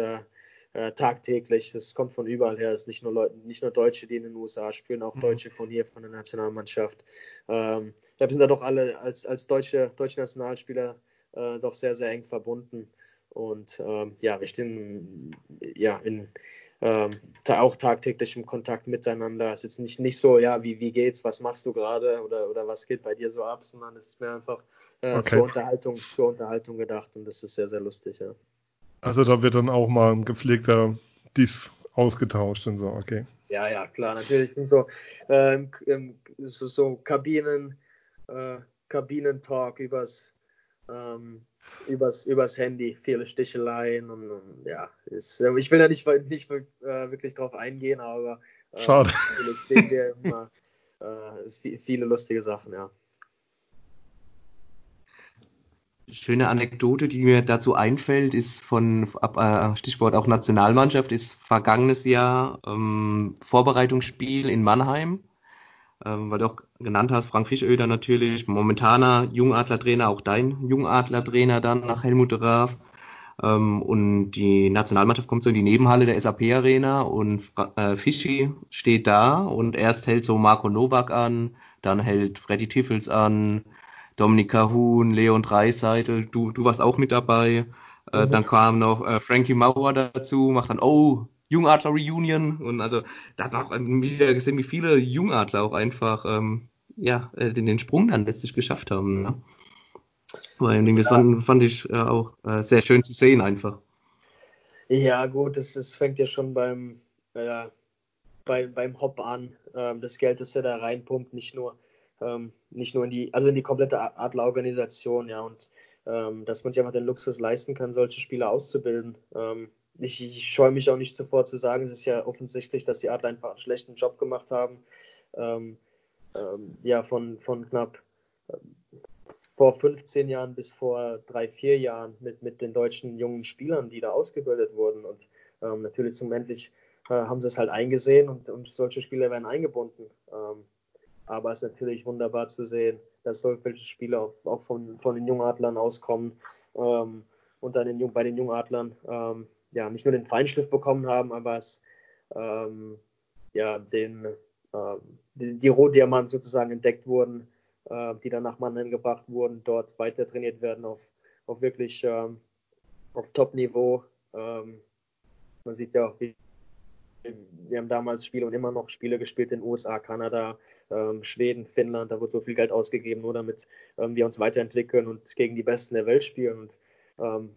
Äh, tagtäglich. Das kommt von überall her. Es ist nicht nur Leute, nicht nur Deutsche, die in den USA spielen, auch mhm. Deutsche von hier, von der Nationalmannschaft. Ähm, wir sind da doch alle als, als deutsche, deutsche Nationalspieler äh, doch sehr, sehr eng verbunden. Und ähm, ja, wir stehen ja in ähm, auch tagtäglich im Kontakt miteinander. Es ist jetzt nicht, nicht so, ja, wie, wie geht's, was machst du gerade oder, oder was geht bei dir so ab, sondern es ist mir einfach äh, okay. zur Unterhaltung, zur Unterhaltung gedacht und das ist sehr, sehr lustig, ja. Also da wird dann auch mal ein gepflegter Diss ausgetauscht und so, okay. Ja, ja, klar, natürlich sind so, ähm, so, so Kabinen, äh, Kabinentalk übers, ähm, übers, übers Handy, viele Sticheleien und, und ja, ist, äh, ich will da nicht, nicht äh, wirklich drauf eingehen, aber äh, Schade. natürlich sehen wir immer äh, viele lustige Sachen, ja. Schöne Anekdote, die mir dazu einfällt, ist von äh, Stichwort auch Nationalmannschaft, ist vergangenes Jahr ähm, Vorbereitungsspiel in Mannheim, ähm, weil du auch genannt hast, Frank Fischöder natürlich, momentaner Jungadler-Trainer, auch dein Jungadler-Trainer dann nach Helmut Raaf. Ähm, und die Nationalmannschaft kommt so in die Nebenhalle der SAP-Arena und äh, Fischi steht da und erst hält so Marco Novak an, dann hält Freddy Tiffels an, Dominika Huhn, Leon Dreiseitel, du, du warst auch mit dabei. Äh, mhm. Dann kam noch äh, Frankie Mauer dazu, macht dann, oh, Jungadler Reunion. Und also da hat man auch wieder gesehen, wie viele Jungadler auch einfach ähm, ja, äh, den, den Sprung dann letztlich geschafft haben. Ne? Allem, das fand, fand ich äh, auch äh, sehr schön zu sehen einfach. Ja, gut, es, es fängt ja schon beim, äh, bei, beim Hop an. Ähm, das Geld, das er da reinpumpt, nicht nur ähm, nicht nur in die, also in die komplette Adlerorganisation, ja, und ähm, dass man sich einfach den Luxus leisten kann, solche Spieler auszubilden. Ähm, ich, ich scheue mich auch nicht zuvor zu sagen, es ist ja offensichtlich, dass die Adler einfach einen schlechten Job gemacht haben. Ähm, ähm, ja, von, von knapp ähm, vor 15 Jahren bis vor drei, vier Jahren mit, mit den deutschen jungen Spielern, die da ausgebildet wurden. Und ähm, natürlich zum endlich äh, haben sie es halt eingesehen und, und solche Spieler werden eingebunden. Aber es ist natürlich wunderbar zu sehen, dass solche Spieler auch von, von den Jungadlern auskommen ähm, und dann den, bei den Jungadlern ähm, ja nicht nur den Feinschliff bekommen haben, aber es ähm, ja den ähm, die, die Rohdiamanten sozusagen entdeckt wurden, äh, die dann nach Mannheim gebracht wurden, dort weiter trainiert werden auf, auf wirklich ähm, auf Top-Niveau. Ähm, man sieht ja auch, wie, wir haben damals Spiele und immer noch Spiele gespielt in USA, Kanada, ähm, Schweden, Finnland. Da wird so viel Geld ausgegeben, nur damit ähm, wir uns weiterentwickeln und gegen die Besten der Welt spielen. Und ähm,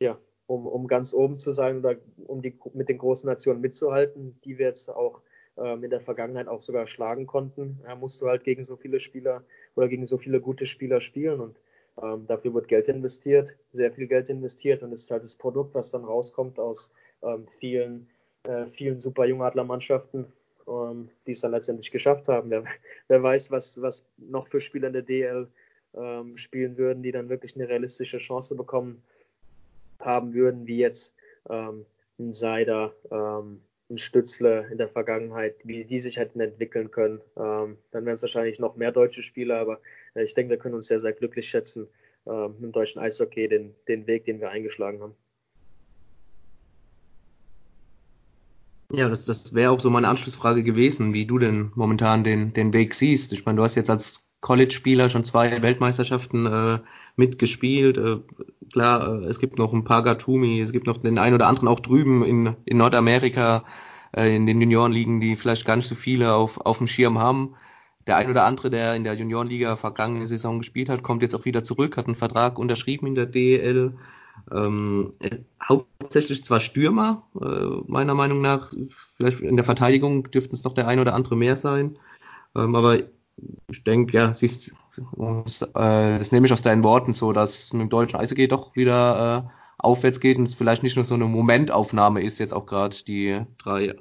ja, um, um ganz oben zu sein oder um die, mit den großen Nationen mitzuhalten, die wir jetzt auch ähm, in der Vergangenheit auch sogar schlagen konnten, ja, musst du halt gegen so viele Spieler oder gegen so viele gute Spieler spielen und ähm, dafür wird Geld investiert, sehr viel Geld investiert und es ist halt das Produkt, was dann rauskommt aus ähm, vielen, äh, vielen super Jungadlermannschaften, ähm, die es dann letztendlich geschafft haben. Wer, wer, weiß, was, was noch für Spieler in der DL ähm, spielen würden, die dann wirklich eine realistische Chance bekommen haben würden, wie jetzt ähm, ein Seider, ähm, ein Stützle in der Vergangenheit, wie die sich hätten entwickeln können. Ähm, dann wären es wahrscheinlich noch mehr deutsche Spieler, aber äh, ich denke, wir können uns sehr, sehr glücklich schätzen äh, mit dem deutschen Eishockey, den, den Weg, den wir eingeschlagen haben. Ja, das, das wäre auch so meine Anschlussfrage gewesen, wie du denn momentan den, den Weg siehst. Ich meine, du hast jetzt als College-Spieler schon zwei Weltmeisterschaften äh, mitgespielt. Äh, klar, äh, es gibt noch ein paar Gatumi, es gibt noch den einen oder anderen auch drüben in, in Nordamerika, äh, in den Juniorenligen, die vielleicht gar nicht so viele auf, auf dem Schirm haben. Der ein oder andere, der in der Juniorenliga vergangene Saison gespielt hat, kommt jetzt auch wieder zurück, hat einen Vertrag unterschrieben in der DL. Ähm, hauptsächlich zwar Stürmer, äh, meiner Meinung nach. Vielleicht in der Verteidigung dürften es noch der ein oder andere mehr sein. Ähm, aber ich denke, ja, siehst, äh, das nehme ich aus deinen Worten so, dass mit dem deutschen Eishockey doch wieder äh, aufwärts geht und es vielleicht nicht nur so eine Momentaufnahme ist, jetzt auch gerade die drei,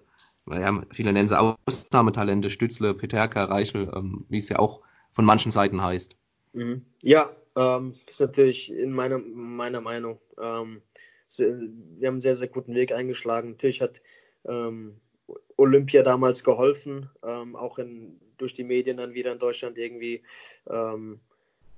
naja, viele nennen sie Ausnahmetalente, Stützle, Peterka, Reichel, ähm, wie es ja auch von manchen Seiten heißt. Mhm. Ja, ähm, ist natürlich in meiner, meiner Meinung, ähm, wir haben einen sehr, sehr guten Weg eingeschlagen. Natürlich hat ähm, Olympia damals geholfen, ähm, auch in, durch die Medien dann wieder in Deutschland irgendwie ähm,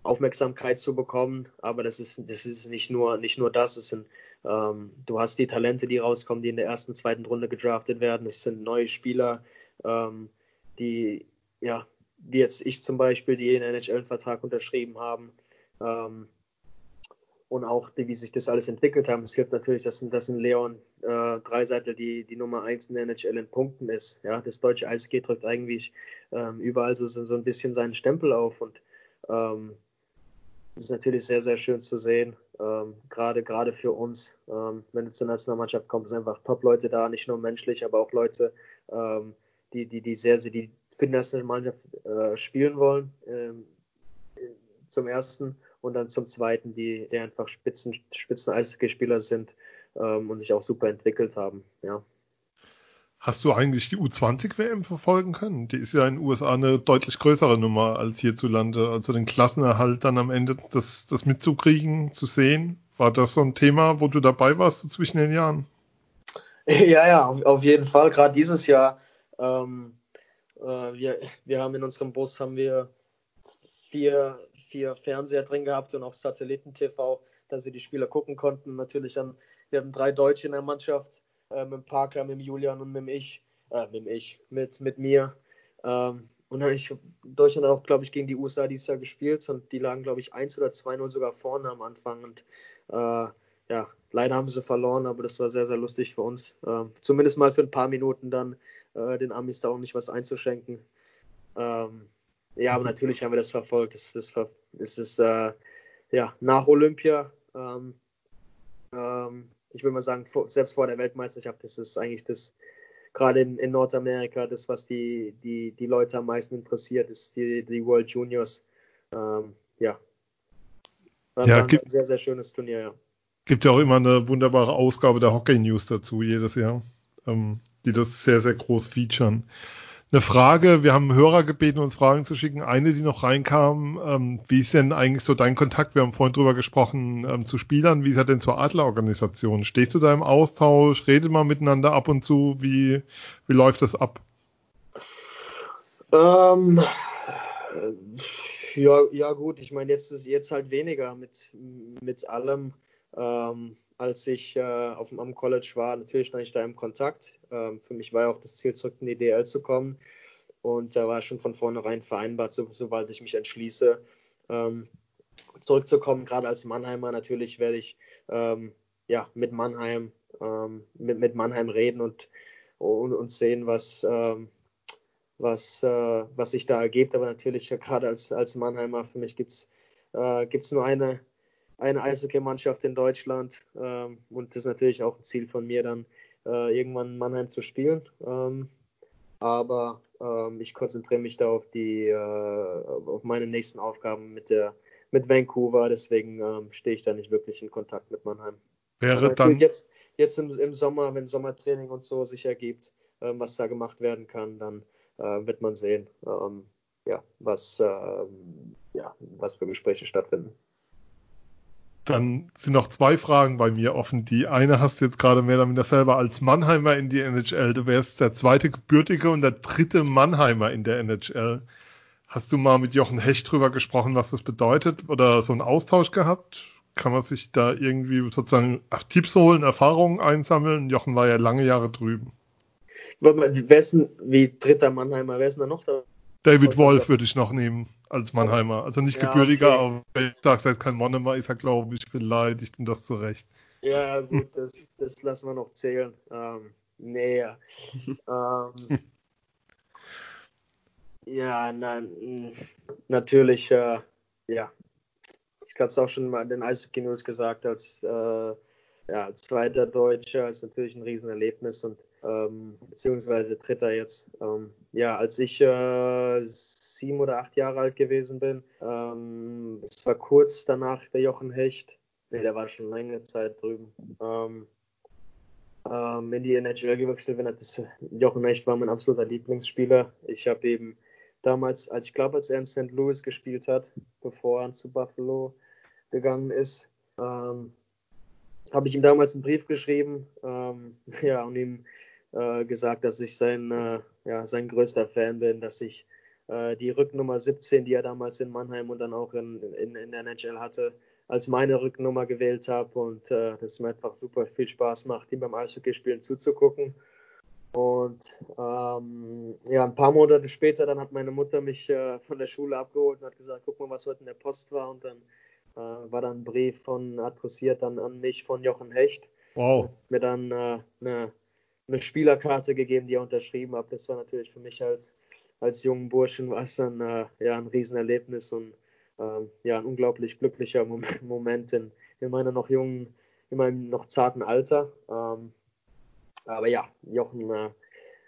Aufmerksamkeit zu bekommen. Aber das ist, das ist nicht nur, nicht nur das. Es sind, ähm, du hast die Talente, die rauskommen, die in der ersten, zweiten Runde gedraftet werden. Es sind neue Spieler, ähm, die, ja, wie jetzt ich zum Beispiel, die einen NHL-Vertrag unterschrieben haben. Ähm, und auch wie sich das alles entwickelt haben. Es hilft natürlich, dass, dass ein Leon äh, Dreiseitel die, die Nummer 1 in der NHL in Punkten ist. Ja, das deutsche Eishockey drückt eigentlich ähm, überall so, so ein bisschen seinen Stempel auf und ähm, ist natürlich sehr, sehr schön zu sehen, ähm, gerade gerade für uns. Ähm, wenn du zur Nationalmannschaft kommst, sind einfach Top-Leute da, nicht nur menschlich, aber auch Leute, ähm, die, die, die sehr, sehr die für die Nationalmannschaft äh, spielen wollen. Ähm, zum ersten und dann zum zweiten, die, die einfach Spitzen, Spitzen Eishockeyspieler sind ähm, und sich auch super entwickelt haben. Ja. Hast du eigentlich die U20-WM verfolgen können? Die ist ja in den USA eine deutlich größere Nummer als hierzulande. Also den Klassenerhalt dann am Ende das, das mitzukriegen, zu sehen. War das so ein Thema, wo du dabei warst so zwischen den Jahren? Ja, ja, auf, auf jeden Fall. Gerade dieses Jahr. Ähm, äh, wir, wir haben in unserem Bus haben wir vier, vier Fernseher drin gehabt und auch Satelliten-TV, dass wir die Spieler gucken konnten. Natürlich haben wir haben drei Deutsche in der Mannschaft, äh, mit Parker, mit Julian und mit ich, äh, mit ich, mit, mit mir. Ähm, und dann ich Deutschland auch, glaube ich, gegen die USA dieses Jahr gespielt und die lagen, glaube ich, 1 oder 2-0 sogar vorne am Anfang. Und äh, ja, leider haben sie verloren, aber das war sehr, sehr lustig für uns. Äh, zumindest mal für ein paar Minuten dann äh, den Amis da auch nicht was einzuschenken. Ähm, ja, aber natürlich haben wir das verfolgt. Das, das, das ist äh, ja nach Olympia. Ähm, ähm, ich würde mal sagen, vor, selbst vor der Weltmeisterschaft, das ist eigentlich das, gerade in, in, Nordamerika, das, was die, die, die Leute am meisten interessiert, ist die, die World Juniors. Ähm, ja. War, ja, gibt, ein sehr, sehr schönes Turnier, ja. Gibt ja auch immer eine wunderbare Ausgabe der Hockey News dazu, jedes Jahr, ähm, die das sehr, sehr groß featuren eine Frage. Wir haben Hörer gebeten, uns Fragen zu schicken. Eine, die noch reinkam, ähm, wie ist denn eigentlich so dein Kontakt? Wir haben vorhin drüber gesprochen, ähm, zu Spielern. Wie ist er denn zur Adlerorganisation? Stehst du da im Austausch? Redet mal miteinander ab und zu? Wie, wie läuft das ab? Ähm, ja, ja, gut. Ich meine, jetzt ist jetzt halt weniger mit, mit allem. Ähm, als ich äh, auf dem am College war, natürlich stand ich da im Kontakt. Ähm, für mich war ja auch das Ziel, zurück in die DL zu kommen. Und da war schon von vornherein vereinbart, so, sobald ich mich entschließe, ähm, zurückzukommen, gerade als Mannheimer natürlich werde ich ähm, ja, mit Mannheim, ähm, mit, mit Mannheim reden und, und, und sehen, was, ähm, was, äh, was sich da ergibt. Aber natürlich, gerade als, als Mannheimer, für mich gibt es äh, nur eine, eine Eishockey-Mannschaft in Deutschland. Ähm, und das ist natürlich auch ein Ziel von mir, dann äh, irgendwann in Mannheim zu spielen. Ähm, aber ähm, ich konzentriere mich da auf die, äh, auf meine nächsten Aufgaben mit der, mit Vancouver. Deswegen ähm, stehe ich da nicht wirklich in Kontakt mit Mannheim. Wäre dann jetzt, jetzt im, im, Sommer, wenn Sommertraining und so sich ergibt, ähm, was da gemacht werden kann, dann äh, wird man sehen, ähm, ja, was, ähm, ja, was für Gespräche stattfinden. Dann sind noch zwei Fragen bei mir offen. Die eine hast du jetzt gerade mehr oder weniger selber als Mannheimer in die NHL. Du wärst der zweite Gebürtige und der dritte Mannheimer in der NHL. Hast du mal mit Jochen Hecht drüber gesprochen, was das bedeutet oder so einen Austausch gehabt? Kann man sich da irgendwie sozusagen Tipps holen, Erfahrungen einsammeln? Jochen war ja lange Jahre drüben. Denn, wie dritter Mannheimer, wer ist denn da noch da? David Wolf würde ich noch nehmen als Mannheimer. Also nicht ja, gebürtiger, okay. aber wenn ich sage, er ist kein Mannheimer, ist er, glaube ich, beleidigt und das zurecht. Ja, gut, das, das lassen wir noch zählen. Ähm, nee, ja. ähm, ja, na, natürlich, äh, ja. Ich glaube, es auch schon mal in den Eishockey News gesagt, als, äh, ja, als zweiter Deutscher ist natürlich ein Riesenerlebnis und ähm, beziehungsweise dritter jetzt. Ähm, ja, als ich äh, sieben oder acht Jahre alt gewesen bin, ähm, es war kurz danach der Jochen Hecht, nee, der war schon lange Zeit drüben, ähm, ähm, in die NHL gewechselt bin. Das, Jochen Hecht war mein absoluter Lieblingsspieler. Ich habe eben damals, als ich glaube, als er in St. Louis gespielt hat, bevor er zu Buffalo gegangen ist, ähm, habe ich ihm damals einen Brief geschrieben, ähm, ja, und ihm äh, gesagt, dass ich sein, äh, ja, sein größter Fan bin, dass ich äh, die Rücknummer 17, die er damals in Mannheim und dann auch in, in, in der NHL hatte, als meine Rücknummer gewählt habe und äh, das mir einfach super viel Spaß macht, ihm beim Eishockeyspielen zuzugucken. Und ähm, ja, ein paar Monate später, dann hat meine Mutter mich äh, von der Schule abgeholt und hat gesagt, guck mal, was heute in der Post war. Und dann äh, war dann ein Brief von adressiert dann an mich von Jochen Hecht. Wow. Mir dann äh, eine eine Spielerkarte gegeben, die er unterschrieben hat. Das war natürlich für mich als, als jungen Burschen war es dann äh, ja, ein Riesenerlebnis und ähm, ja, ein unglaublich glücklicher Moment in, in meiner noch jungen, in meinem noch zarten Alter. Ähm, aber ja, Jochen, äh,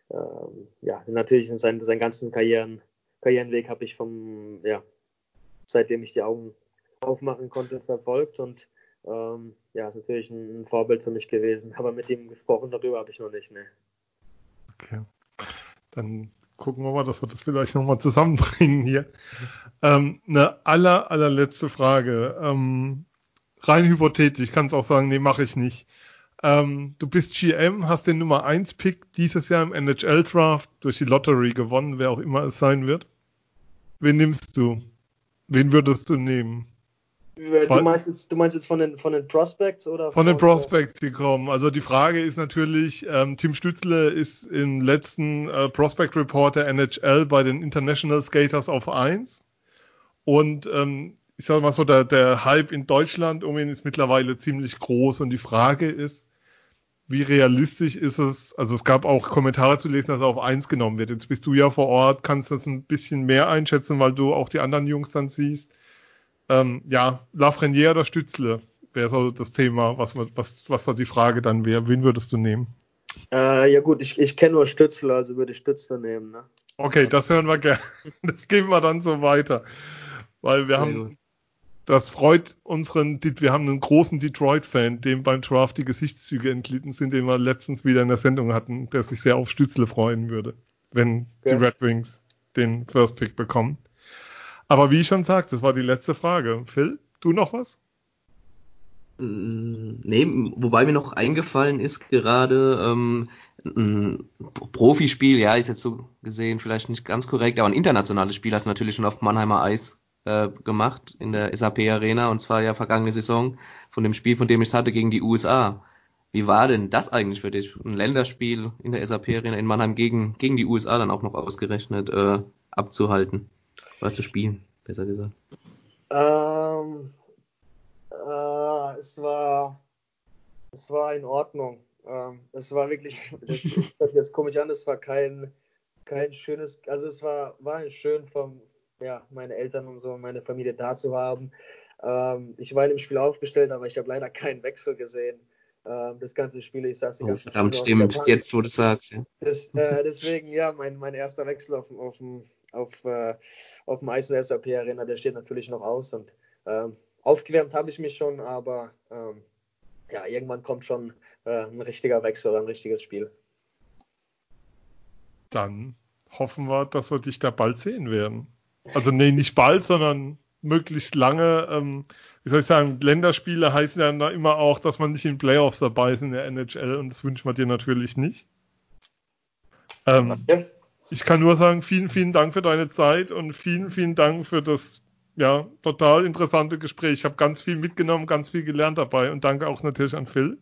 äh, ja, natürlich seinen, seinen ganzen Karrieren, Karrierenweg habe ich vom, ja, seitdem ich die Augen aufmachen konnte, verfolgt und ähm, ja, ist natürlich ein Vorbild für mich gewesen. Aber mit ihm gesprochen darüber habe ich noch nicht, ne. Okay. Dann gucken wir mal, dass wir das vielleicht nochmal zusammenbringen hier. Ähm, eine aller, allerletzte Frage. Ähm, rein hypothetisch, ich kann es auch sagen, nee, mache ich nicht. Ähm, du bist GM, hast den Nummer 1 Pick dieses Jahr im NHL Draft durch die Lottery gewonnen, wer auch immer es sein wird. Wen nimmst du? Wen würdest du nehmen? Du meinst, jetzt, du meinst jetzt von den, von den Prospects oder? Von, von den Prospects, die kommen. Also die Frage ist natürlich, ähm, Tim Stützle ist im letzten äh, Prospect Report der NHL bei den International Skaters auf 1. Und ähm, ich sag mal so, der, der Hype in Deutschland um ihn ist mittlerweile ziemlich groß. Und die Frage ist, wie realistisch ist es? Also es gab auch Kommentare zu lesen, dass er auf 1 genommen wird. Jetzt bist du ja vor Ort, kannst das ein bisschen mehr einschätzen, weil du auch die anderen Jungs dann siehst. Ähm, ja, Lafreniere oder Stützle wäre so das Thema, was, was, was da die Frage dann wäre. Wen würdest du nehmen? Äh, ja gut, ich, ich kenne nur Stützle, also würde ich Stützle nehmen. Ne? Okay, das hören wir gerne. Das geben wir dann so weiter. Weil wir haben, das freut unseren, wir haben einen großen Detroit-Fan, dem beim Draft die Gesichtszüge entglitten sind, den wir letztens wieder in der Sendung hatten, der sich sehr auf Stützle freuen würde, wenn ja. die Red Wings den First Pick bekommen. Aber wie ich schon sagte, das war die letzte Frage. Phil, du noch was? Mm, nee, wobei mir noch eingefallen ist gerade ähm, ein Profispiel, ja, ist jetzt so gesehen vielleicht nicht ganz korrekt, aber ein internationales Spiel hast du natürlich schon auf Mannheimer Eis äh, gemacht in der SAP Arena und zwar ja vergangene Saison von dem Spiel, von dem ich es hatte gegen die USA. Wie war denn das eigentlich für dich? Ein Länderspiel in der SAP Arena in Mannheim gegen, gegen die USA dann auch noch ausgerechnet äh, abzuhalten. Oder zu spielen, besser gesagt. Ähm, äh, es war es war in Ordnung. Ähm, es war wirklich, das hört jetzt komisch an, es war kein, kein schönes, also es war, war schön von ja, meine Eltern und so, meine Familie da zu haben. Ähm, ich war in dem Spiel aufgestellt, aber ich habe leider keinen Wechsel gesehen. Ähm, das ganze Spiel, ich saß die oh, ganze Verdammt, stimmt, jetzt wo du sagst. Ja. Das, äh, deswegen, ja, mein, mein erster Wechsel auf, auf, auf, äh, auf dem Eis der SAP Arena, der steht natürlich noch aus und ähm, aufgewärmt habe ich mich schon, aber ähm, ja, irgendwann kommt schon äh, ein richtiger Wechsel oder ein richtiges Spiel. Dann hoffen wir, dass wir dich da bald sehen werden. Also nee, nicht bald, sondern möglichst lange. Ähm, wie soll ich sagen, Länderspiele heißen ja immer auch, dass man nicht in Playoffs dabei ist in der NHL und das wünscht man dir natürlich nicht. Ähm, ja. Ich kann nur sagen, vielen, vielen Dank für deine Zeit und vielen, vielen Dank für das ja, total interessante Gespräch. Ich habe ganz viel mitgenommen, ganz viel gelernt dabei und danke auch natürlich an Phil.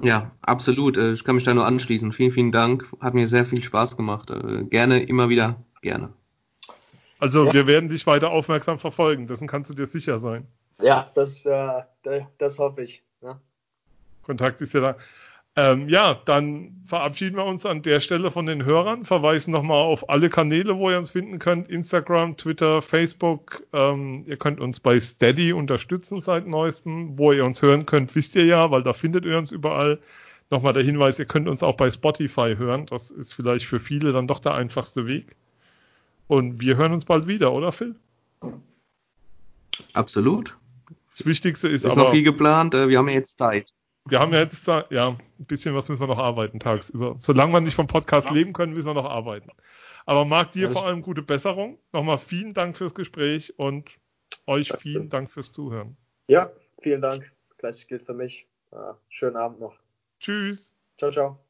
Ja, absolut. Äh, ich kann mich da nur anschließen. Vielen, vielen Dank. Hat mir sehr viel Spaß gemacht. Äh, gerne, immer wieder, gerne. Also ja. wir werden dich weiter aufmerksam verfolgen. Dessen kannst du dir sicher sein. Ja, das, äh, das hoffe ich. Ja. Kontakt ist ja da. Ähm, ja, dann verabschieden wir uns an der Stelle von den Hörern, verweisen nochmal auf alle Kanäle, wo ihr uns finden könnt, Instagram, Twitter, Facebook. Ähm, ihr könnt uns bei Steady unterstützen seit neuestem. Wo ihr uns hören könnt, wisst ihr ja, weil da findet ihr uns überall. Nochmal der Hinweis, ihr könnt uns auch bei Spotify hören. Das ist vielleicht für viele dann doch der einfachste Weg. Und wir hören uns bald wieder, oder Phil? Absolut. Das Wichtigste ist, ist aber... Ist noch viel geplant, äh, wir haben ja jetzt Zeit wir haben ja jetzt, ja, ein bisschen was müssen wir noch arbeiten tagsüber. Solange wir nicht vom Podcast leben können, müssen wir noch arbeiten. Aber Marc, dir vor allem gute Besserung. Nochmal vielen Dank fürs Gespräch und euch vielen Dank fürs Zuhören. Ja, vielen Dank. Gleiches gilt für mich. schönen Abend noch. Tschüss. Ciao, ciao.